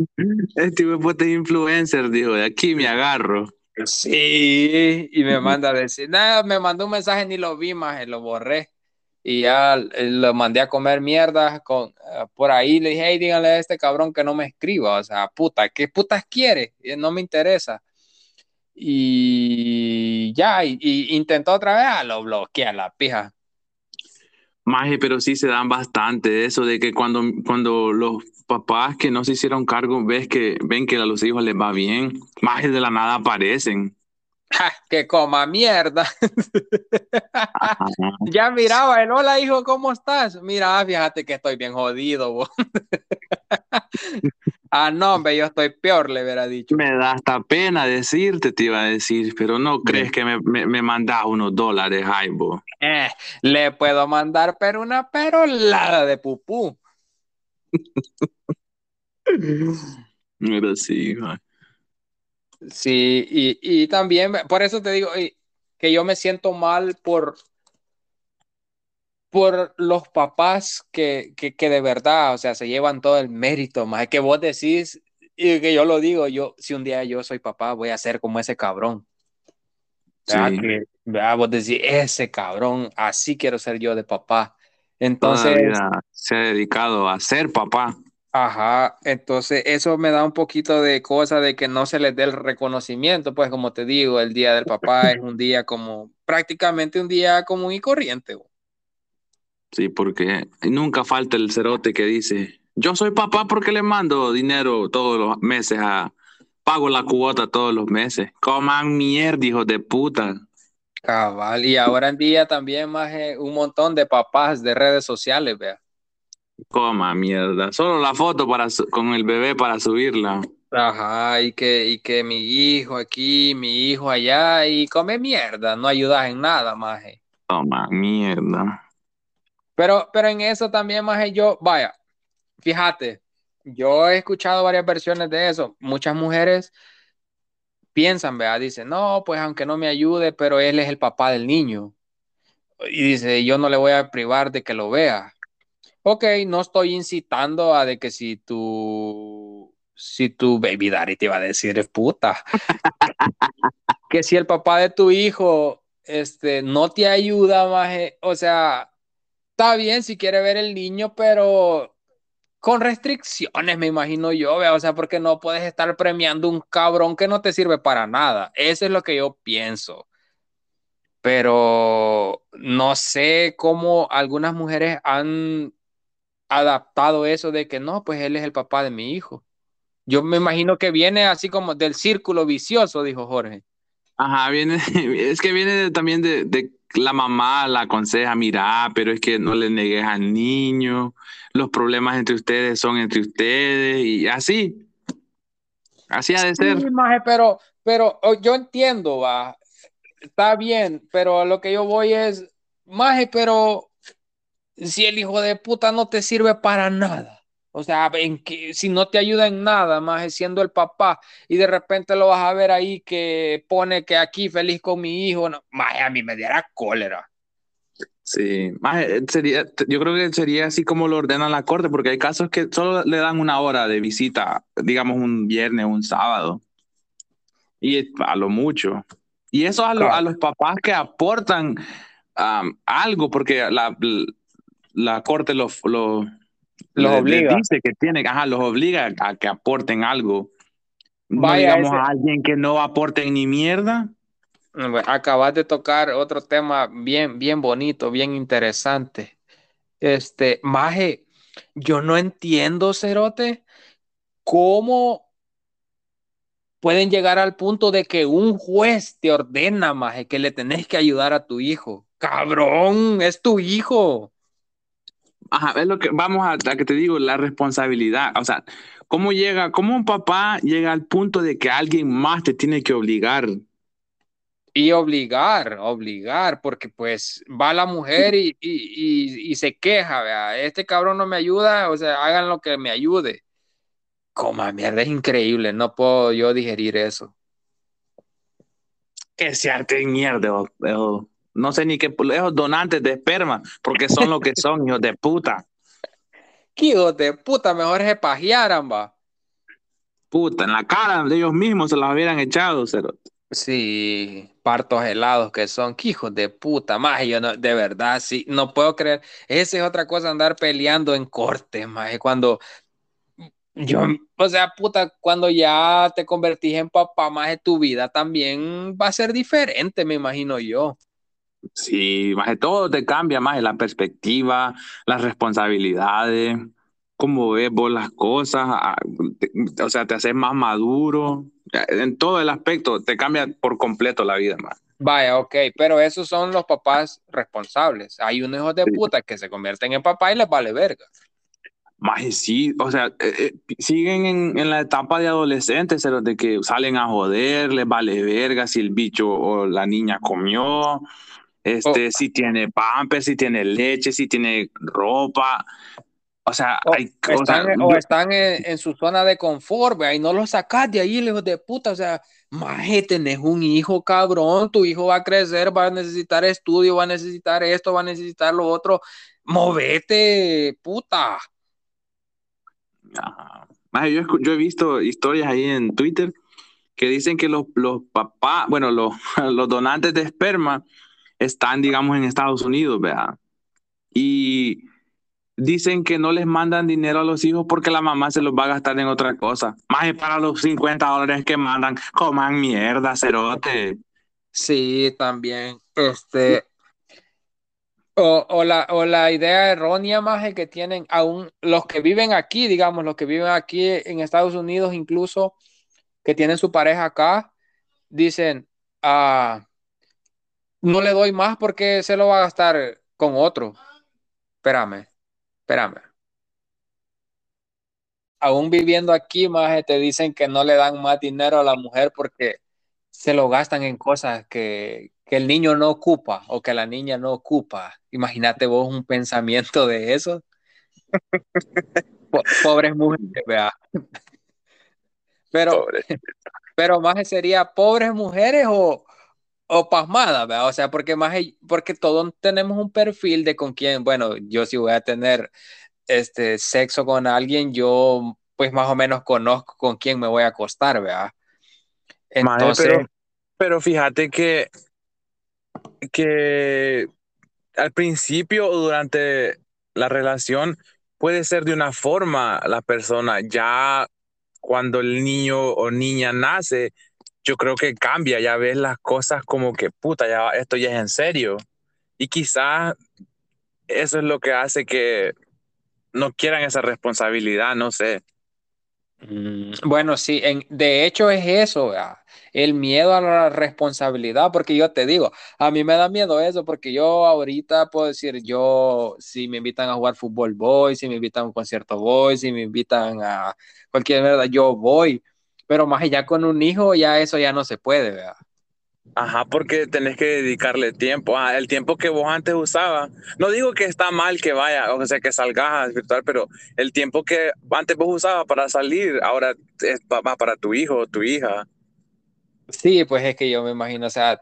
Este hijo de puta es influencer, dijo, de aquí me agarro. Sí, y me manda a decir, nada, me mandó un mensaje, ni lo vi más, lo borré. Y ya eh, lo mandé a comer mierda con, eh, por ahí. Le dije, hey, díganle a este cabrón que no me escriba. O sea, puta, ¿qué putas quiere? Y No me interesa. Y ya, y, y intentó otra vez, ah, lo bloquea la pija. Maje, pero sí se dan bastante eso, de que cuando, cuando los papás que no se hicieron cargo ves que, ven que a los hijos les va bien, majes de la nada aparecen. Que coma mierda. ya miraba el hola hijo, ¿cómo estás? Mira, fíjate que estoy bien jodido. bo". ah, no, hombre, yo estoy peor, le hubiera dicho. Me da hasta pena decirte, te iba a decir, pero no crees que me, me, me mandas unos dólares, Jaibo. Eh, le puedo mandar pero una perolada de pupú. Pero sí, maje. Sí, y, y también, por eso te digo que yo me siento mal por, por los papás que, que, que de verdad, o sea, se llevan todo el mérito, más que vos decís, y que yo lo digo, yo, si un día yo soy papá, voy a ser como ese cabrón. Sí. Que, ¿verdad? Vos decís, ese cabrón, así quiero ser yo de papá. Toda Entonces, la vida se ha dedicado a ser papá. Ajá, entonces eso me da un poquito de cosa de que no se les dé el reconocimiento, pues como te digo, el día del papá es un día como prácticamente un día común y corriente. Sí, porque nunca falta el cerote que dice, yo soy papá porque le mando dinero todos los meses a, pago la cuota todos los meses. Coman mierda, hijos de puta. Cabal, y ahora en día también más eh, un montón de papás de redes sociales, vea. Coma mierda. Solo la foto para con el bebé para subirla. Ajá, y que, y que mi hijo aquí, mi hijo allá, y come mierda, no ayudas en nada, más. Toma mierda. Pero, pero en eso también, más yo, vaya, fíjate, yo he escuchado varias versiones de eso. Muchas mujeres piensan, vea, dicen, no, pues aunque no me ayude, pero él es el papá del niño. Y dice, yo no le voy a privar de que lo vea. Ok, no estoy incitando a de que si tu, si tu baby daddy te iba a decir es puta, que si el papá de tu hijo, este, no te ayuda, maje, o sea, está bien si quiere ver el niño, pero con restricciones, me imagino yo, vea, o sea, porque no puedes estar premiando un cabrón que no te sirve para nada. Eso es lo que yo pienso. Pero no sé cómo algunas mujeres han adaptado eso de que no, pues él es el papá de mi hijo. Yo me imagino que viene así como del círculo vicioso, dijo Jorge. Ajá, viene, es que viene también de, de la mamá la aconseja, mira, pero es que no le negues al niño, los problemas entre ustedes son entre ustedes y así. Así ha de ser. Sí, maje, pero, pero oh, yo entiendo, va, está bien, pero lo que yo voy es, maje, pero si el hijo de puta no te sirve para nada, o sea, en que, si no te ayuda en nada, maje, siendo el papá, y de repente lo vas a ver ahí que pone que aquí feliz con mi hijo, no, maje, a mí me diera cólera. Sí, más eh, sería, yo creo que sería así como lo ordena la corte, porque hay casos que solo le dan una hora de visita, digamos un viernes, un sábado, y a lo mucho. Y eso a, lo- a los papás que aportan algo, porque la, la corte los, los, Los les- les obliga. dice que tienen, ajá, los obliga a que aporten algo. no Vaya, digamos ese- a alguien que no aporte ni mierda. Bueno, Acabas de tocar otro tema bien, bien bonito, bien interesante. Este, Maje, yo no entiendo, Cerote, cómo pueden llegar al punto de que un juez te ordena, Maje, que le tenés que ayudar a tu hijo. Cabrón, es tu hijo. Ajá, es lo que vamos a, a que te digo, la responsabilidad. O sea, ¿cómo llega, cómo un papá llega al punto de que alguien más te tiene que obligar? Y obligar, obligar, porque pues va la mujer y, y, y, y se queja, vea, este cabrón no me ayuda, o sea, hagan lo que me ayude. Coma mierda, es increíble, no puedo yo digerir eso. Que se arte mierda, o- o- no sé ni qué, esos donantes de esperma, porque son lo que son, hijos de puta. ¿Qué hijos de puta? Mejor se pajearan, va. Puta, en la cara de ellos mismos se las hubieran echado, cero. Sí, partos helados que son, qué hijos de puta, más yo no, de verdad, sí, no puedo creer. Esa es otra cosa, andar peleando en corte, más cuando yo, o sea, puta, cuando ya te convertís en papá, más tu vida también va a ser diferente, me imagino yo. Sí, más de todo te cambia más la perspectiva, las responsabilidades, cómo ves vos las cosas, ah, o sea, te haces más maduro, en todo el aspecto te cambia por completo la vida más. Vaya, ok, pero esos son los papás responsables. Hay unos hijos de Sí. puta que se convierten en papá y les vale verga. Más sí, o sea, eh, eh, siguen en, en la etapa de adolescentes, pero de que salen a joder, les vale verga si el bicho o la niña comió, este, si tiene pampers, si tiene leche, si tiene ropa. O sea, O hay sea, están, o yo- están en, en su zona de confort, vea, y no los sacas de ahí, hijos de puta. O sea, maje, tenés un hijo, cabrón. Tu hijo va a crecer, va a necesitar estudio, va a necesitar esto, va a necesitar lo otro. Movete, puta. Maje, yo, yo he visto historias ahí en Twitter que dicen que los, los papás, bueno, los, los donantes de esperma están, digamos, en Estados Unidos, ¿verdad? Y dicen que no les mandan dinero a los hijos porque la mamá se los va a gastar en otra cosa. Más para los 50 dólares que mandan, coman mierda, cerote. Sí, también. Este. O, o la, o la idea errónea, maje, que tienen aún los que viven aquí, digamos, los que viven aquí en Estados Unidos, incluso que tienen su pareja acá, dicen, ah, no le doy más porque se lo va a gastar con otro. Espérame, espérame. Aún viviendo aquí, maje, te dicen que no le dan más dinero a la mujer porque se lo gastan en cosas que, que el niño no ocupa o que la niña no ocupa. Imagínate vos un pensamiento de eso. Po- pobres mujeres, vea. Pero, Pobre. pero más sería pobres mujeres o, o pasmadas, ¿verdad? O sea, porque más porque todos tenemos un perfil de con quién, bueno, yo si voy a tener este sexo con alguien, yo pues más o menos conozco con quién me voy a acostar, ¿verdad? Entonces, pero, pero fíjate que, que al principio o durante la relación puede ser de una forma la persona, ya cuando el niño o niña nace, yo creo que cambia, ya ves las cosas como que puta, ya esto ya es en serio. Y quizás eso es lo que hace que no quieran esa responsabilidad, no sé. Mm, Bueno, sí, en, de hecho es eso, ¿verdad? El miedo a la responsabilidad, porque yo te digo, a mí me da miedo eso, porque yo ahorita puedo decir, yo, si me invitan a jugar fútbol, voy, si me invitan a un concierto, voy, si me invitan a cualquier verdad, yo voy, pero más allá con un hijo, ya eso ya no se puede, ¿verdad? Ajá, porque tenés que dedicarle tiempo. Ah, el tiempo que vos antes usabas. No digo que está mal que vaya, o sea, que salgas a disfrutar, pero el tiempo que antes vos usabas para salir, ahora es va para tu hijo o tu hija. Sí, pues es que yo me imagino, o sea,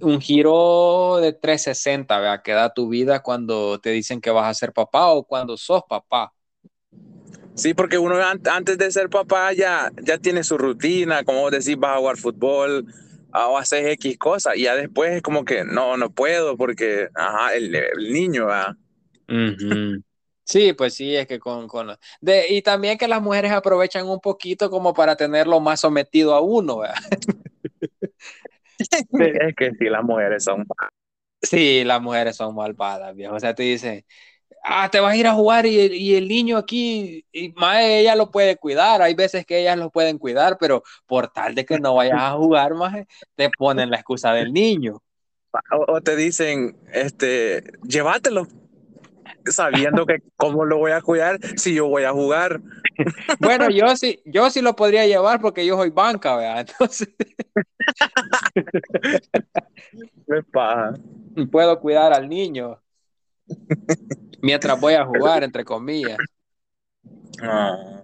un giro de 360, ¿verdad? Que da tu vida cuando te dicen que vas a ser papá o cuando sos papá. Sí, porque uno an- antes de ser papá ya, ya tiene su rutina, como decís, vas a jugar fútbol o haces X cosas, y ya después es como que no, no puedo porque, ajá, el, el niño. Ujú. Sí, pues sí, es que con, con de, y también que las mujeres aprovechan un poquito como para tenerlo más sometido a uno, ¿verdad? es que sí, las mujeres son. Sí, las mujeres son malvadas, viejo. O sea, te dicen, ah, te vas a ir a jugar y, y el niño aquí, y más ella lo puede cuidar. Hay veces que ellas lo pueden cuidar, pero por tal de que no vayas a jugar, más te ponen la excusa del niño. O, o te dicen, este, llévatelo, sabiendo que cómo lo voy a cuidar si yo voy a jugar. Bueno, yo sí, yo sí lo podría llevar porque yo soy banca, ¿verdad? Entonces. Me paja. Puedo cuidar al niño mientras voy a jugar, entre comillas. Ah,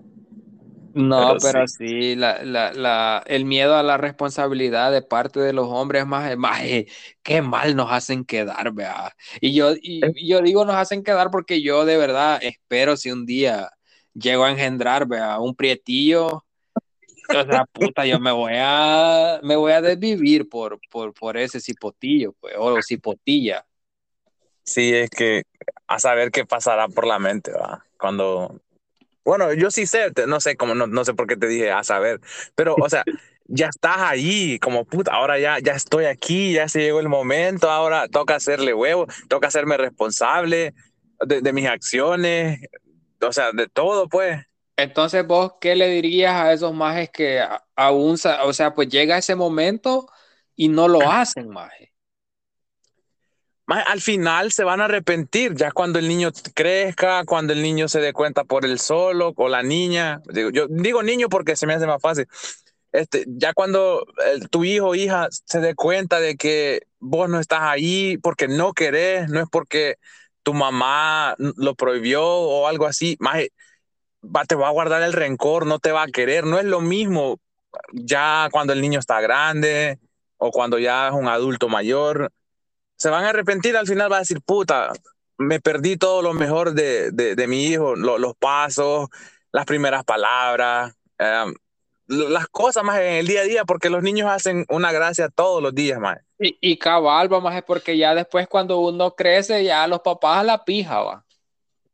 No, Pero pero, sí, la, la, la, el miedo a la responsabilidad de parte de los hombres, más, más eh, qué mal nos hacen quedar, vea. Y yo, y, y yo digo nos hacen quedar porque yo de verdad espero si un día llego a engendrar, vea, un prietillo, o sea, puta, yo me voy a, me voy a desvivir por, por, por ese cipotillo, pues, o cipotilla. Sí, es que a saber qué pasará por la mente, ¿va? Cuando. Bueno, yo sí sé, no sé cómo, no, no sé por qué te dije a saber, pero, o sea, ya estás ahí, como puta, ahora ya, ya estoy aquí, ya se llegó el momento, ahora toca hacerle huevo, toca hacerme responsable de, de mis acciones, o sea, de todo, pues. Entonces, vos, ¿qué le dirías a esos majes que aún, o sea, pues llega ese momento y no lo hacen, maje? Al final se van a arrepentir, ya cuando el niño crezca, cuando el niño se dé cuenta por él solo, o la niña. Digo, yo digo niño porque se me hace más fácil. Este, ya cuando eh, tu hijo o hija se dé cuenta de que vos no estás ahí porque no querés, no es porque tu mamá lo prohibió o algo así, maje, va, te va a guardar el rencor, no te va a querer. No es lo mismo ya cuando el niño está grande o cuando ya es un adulto mayor se van a arrepentir, al final va a decir, puta, me perdí todo lo mejor de, de, de mi hijo, lo- los pasos, las primeras palabras, eh, las cosas más en el día a día, porque los niños hacen una gracia todos los días, más. Y, y cabal, va, maje, porque ya después cuando uno crece, ya los papás la pija, va.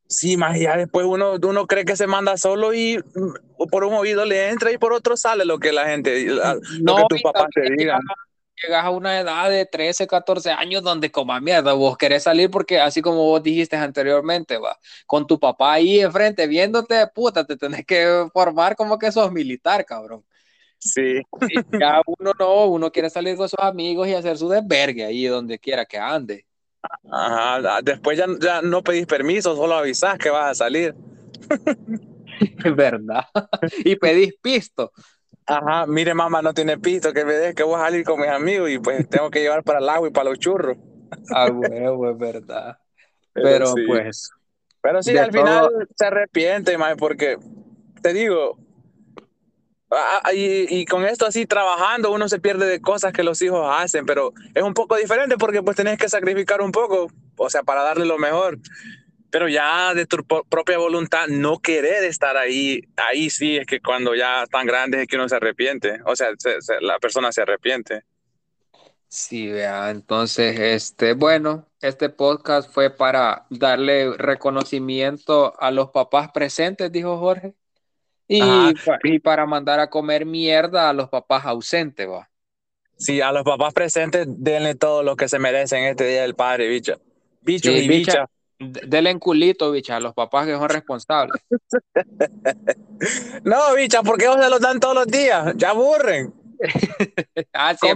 Sí, más ya después uno, uno cree que se manda solo y mm, por un oído le entra y por otro sale lo que la gente, la- lo que tus papás te digan. Llegas, a una edad de 13, 14 años donde como mierda, vos querés salir porque así como vos dijiste anteriormente, va, con tu papá ahí enfrente viéndote, puta, te tenés que formar como que sos militar, cabrón. Sí, Y ya uno no, uno quiere salir con sus amigos y hacer su desvergue ahí donde quiera que ande. ajá. Después ya, ya no pedís permiso, solo avisás que vas a salir. ¿Verdad? Y pedís pisto. Ajá, mire mamá, no tiene pisto, que me deje que voy a salir con mis amigos y pues tengo que llevar para el agua y para los churros. Ah, huevo, es verdad. Pero sí. pues, Pero sí, al final se arrepiente, porque te digo, ah, y, y con esto así trabajando uno se pierde de cosas que los hijos hacen, pero es un poco diferente porque pues tenés que sacrificar un poco, o sea, para darle lo mejor. Pero ya de tu propia voluntad no querer estar ahí, ahí sí es que cuando ya están grandes es que uno se arrepiente, o sea, se- se- la persona se arrepiente. Sí, vea, entonces, este, bueno, este podcast fue para darle reconocimiento a los papás presentes, dijo Jorge, y, Ajá. y para mandar a comer mierda a los papás ausentes, va. Sí, a los papás presentes denle todo lo que se merecen este día del padre, bicha. Bichos Sí, y bicha. bichas. D- Denle en culito, bicha, a los papás que son responsables. No, bicha, ¿por qué se los dan todos los días? Ya aburren. Ah, sí, es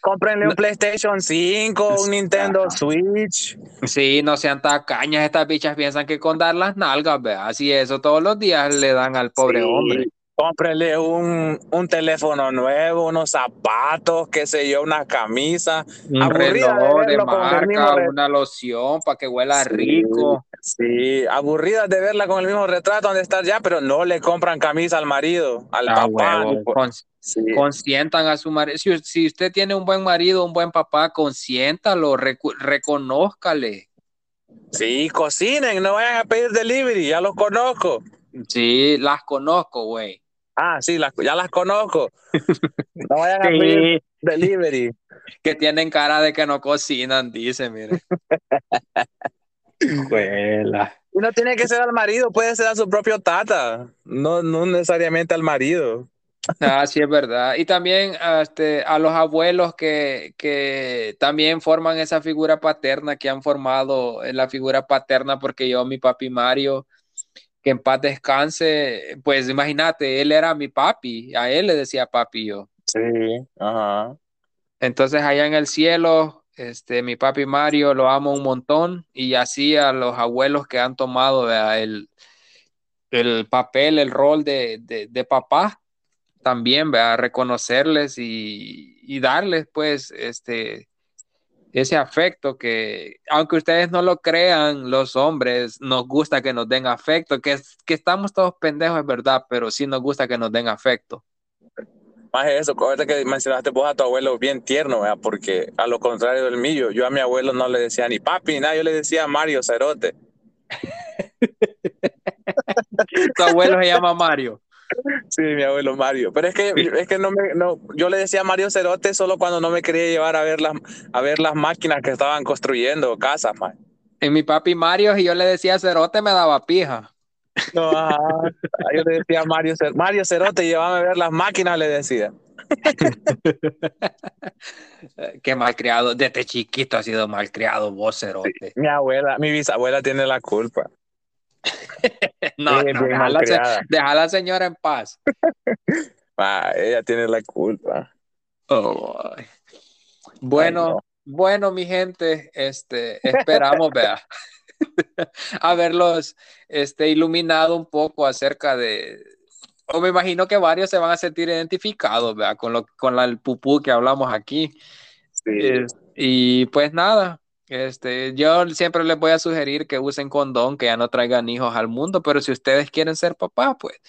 Cómprenle un- No. PlayStation 5, un Nintendo. Switch. Sí, no sean tacañas, estas bichas piensan que con dar las nalgas, vea, así eso todos los días le dan al pobre Sí. hombre. Cómprenle un, un teléfono nuevo, unos zapatos, qué sé yo, una camisa. Un Aburrida de de marca, re- una loción para que huela Sí. rico. Sí, aburridas de verla con el mismo retrato donde está ya, pero no le compran camisa al marido, al Ah, papá. huevo, ni por- con- Sí. consientan a su marido. Si, si usted tiene un buen marido, un buen papá, consiéntalo, recu- reconózcale. Sí, cocinen, no vayan a pedir delivery, ya los conozco. Sí, las conozco, güey. Ah, sí, las- ya las conozco. No vayan a pedir Sí, delivery. que tienen cara de que no cocinan, dice, mire. Juela. Y no tiene que ser al marido, puede ser a su propio tata, no, no necesariamente al marido. Ah, sí, es verdad. Y también este, a los abuelos que, que también forman esa figura paterna, que han formado en la figura paterna, porque yo, mi papi Mario, que en paz descanse, pues imagínate, él era mi papi, a él le decía papi yo. Sí, ajá. Entonces allá en el cielo, este, mi papi Mario lo amo un montón y así a los abuelos que han tomado el, el papel, el rol de, de, de papá, también, ¿verdad? reconocerles y, y, darles pues este ese afecto que, aunque ustedes no lo crean, los hombres nos gusta que nos den afecto, que, que estamos todos pendejos, es verdad, pero sí nos gusta que nos den afecto. Más eso, ahorita que mencionaste vos a tu abuelo bien tierno, ¿verdad? porque a lo contrario del mío, yo a mi abuelo no le decía ni papi, nada, yo le decía Mario Cerote. tu abuelo se llama Mario. Sí, mi abuelo Mario. Pero es que, es que no me, no, yo le decía Mario Cerote solo cuando no me quería llevar a ver las, a ver las máquinas que estaban construyendo casas, man. En mi papi Mario, y yo le decía Cerote, me daba pija. No, ajá. yo le decía Mario, Mario Cerote, llévame a ver las máquinas, le decía. Qué malcriado, desde chiquito ha sido malcriado vos, Cerote. Sí, mi abuela, mi bisabuela tiene la culpa. no, no deja, la, deja, la, señora en paz. ah, ella tiene la culpa. Oh, bueno, Ay, no. bueno, mi gente, este, esperamos, vea, haberlos este, iluminado un poco acerca de, o me imagino que varios se van a sentir identificados, vea, con, lo, con la, el pupú que hablamos aquí. Sí. Eh, y pues nada, este, yo siempre les voy a sugerir que usen condón, que ya no traigan hijos al mundo, pero si ustedes quieren ser papás, pues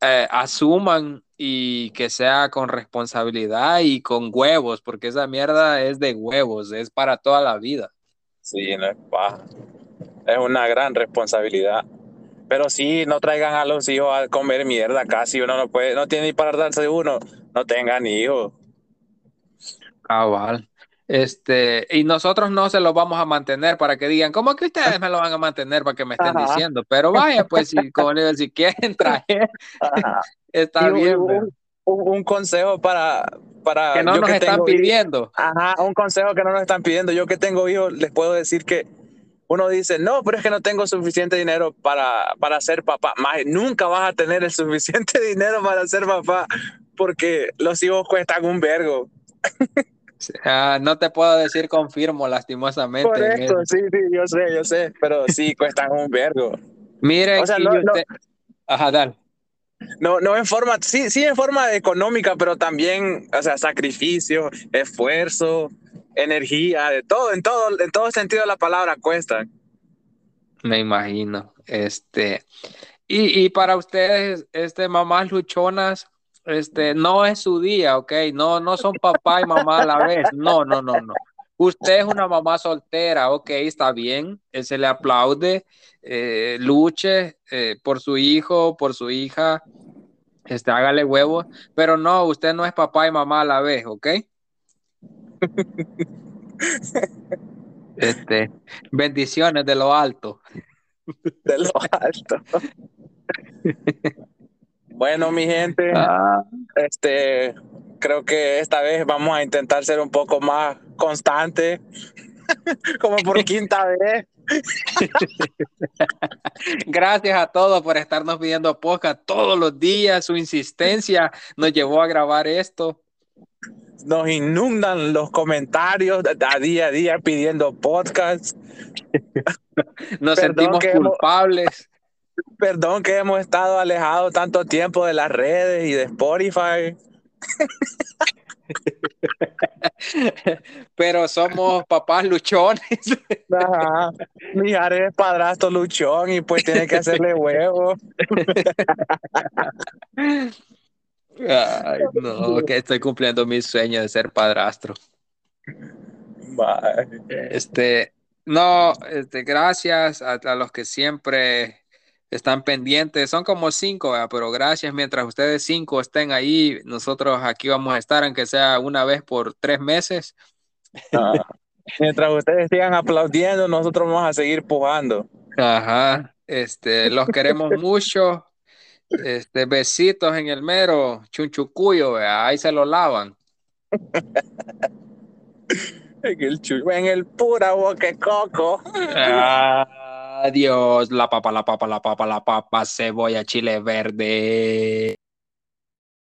eh, asuman y que sea con responsabilidad y con huevos, porque esa mierda es de huevos, es para toda la vida. Sí, no es paja. Es una gran responsabilidad. Pero sí, no traigan a los hijos a comer mierda casi, uno no puede, no tiene ni para darse uno, no tengan hijos. Cabal. Este, y nosotros no se los vamos a mantener para que digan, ¿cómo que ustedes me lo van a mantener para que me estén Ajá. diciendo? Pero vaya, pues si, como digo, si quieren traer, está y bien. Un, un, un, consejo para, para que no nos que están pidiendo. Ajá, un consejo que no nos están pidiendo. Yo que tengo hijos, les puedo decir que uno dice, no, pero es que no tengo suficiente dinero para, para ser papá. Más, nunca vas a tener el suficiente dinero para ser papá porque los hijos cuestan un vergo. Uh, no te puedo decir confirmo, lastimosamente. Por eso, sí, sí, yo sé, yo sé, pero sí cuestan un vergo. Miren, o sea, no, usted... no, Ajá, dale. No, no en forma, sí, sí en forma económica, pero también, o sea, sacrificio, esfuerzo, energía, de todo, en todo, en todo sentido de la palabra cuestan. Me imagino. Este, y, y para ustedes, este, mamás luchonas, este, no es su día, ok, no, no son papá y mamá a la vez, no, no, no, no. Usted es una mamá soltera, ok, está bien, se le aplaude, eh, luche eh, por su hijo, por su hija, este, hágale huevos, pero no, usted no es papá y mamá a la vez, ok. Este, bendiciones de lo alto. De lo alto. Bueno, mi gente, ah. este, creo que esta vez vamos a intentar ser un poco más constante, como por quinta vez. Gracias a todos por estarnos pidiendo podcast todos los días. Su insistencia nos llevó a grabar esto. Nos inundan los comentarios a día a día pidiendo podcast. Nos Perdón sentimos culpables. Perdón que hemos estado alejados tanto tiempo de las redes y de Spotify. Pero somos papás luchones. Ajá. Mi es padrastro luchón y pues tiene que hacerle huevo. Ay, no, que estoy cumpliendo mi sueño de ser padrastro. Bye. Este, no, este, gracias a, a los que siempre están pendientes, son como cinco, ¿verdad? pero gracias, mientras ustedes cinco estén ahí, nosotros aquí vamos a estar, aunque sea una vez por tres meses. Ah, Mientras ustedes sigan aplaudiendo, nosotros vamos a seguir pujando. Ajá. Este, los queremos mucho. Este, besitos en el mero chunchucuyo, vea, ahí se lo lavan. En el, en el pura boque coco. Adiós, la papa, la papa, la papa, la papa, cebolla, chile verde.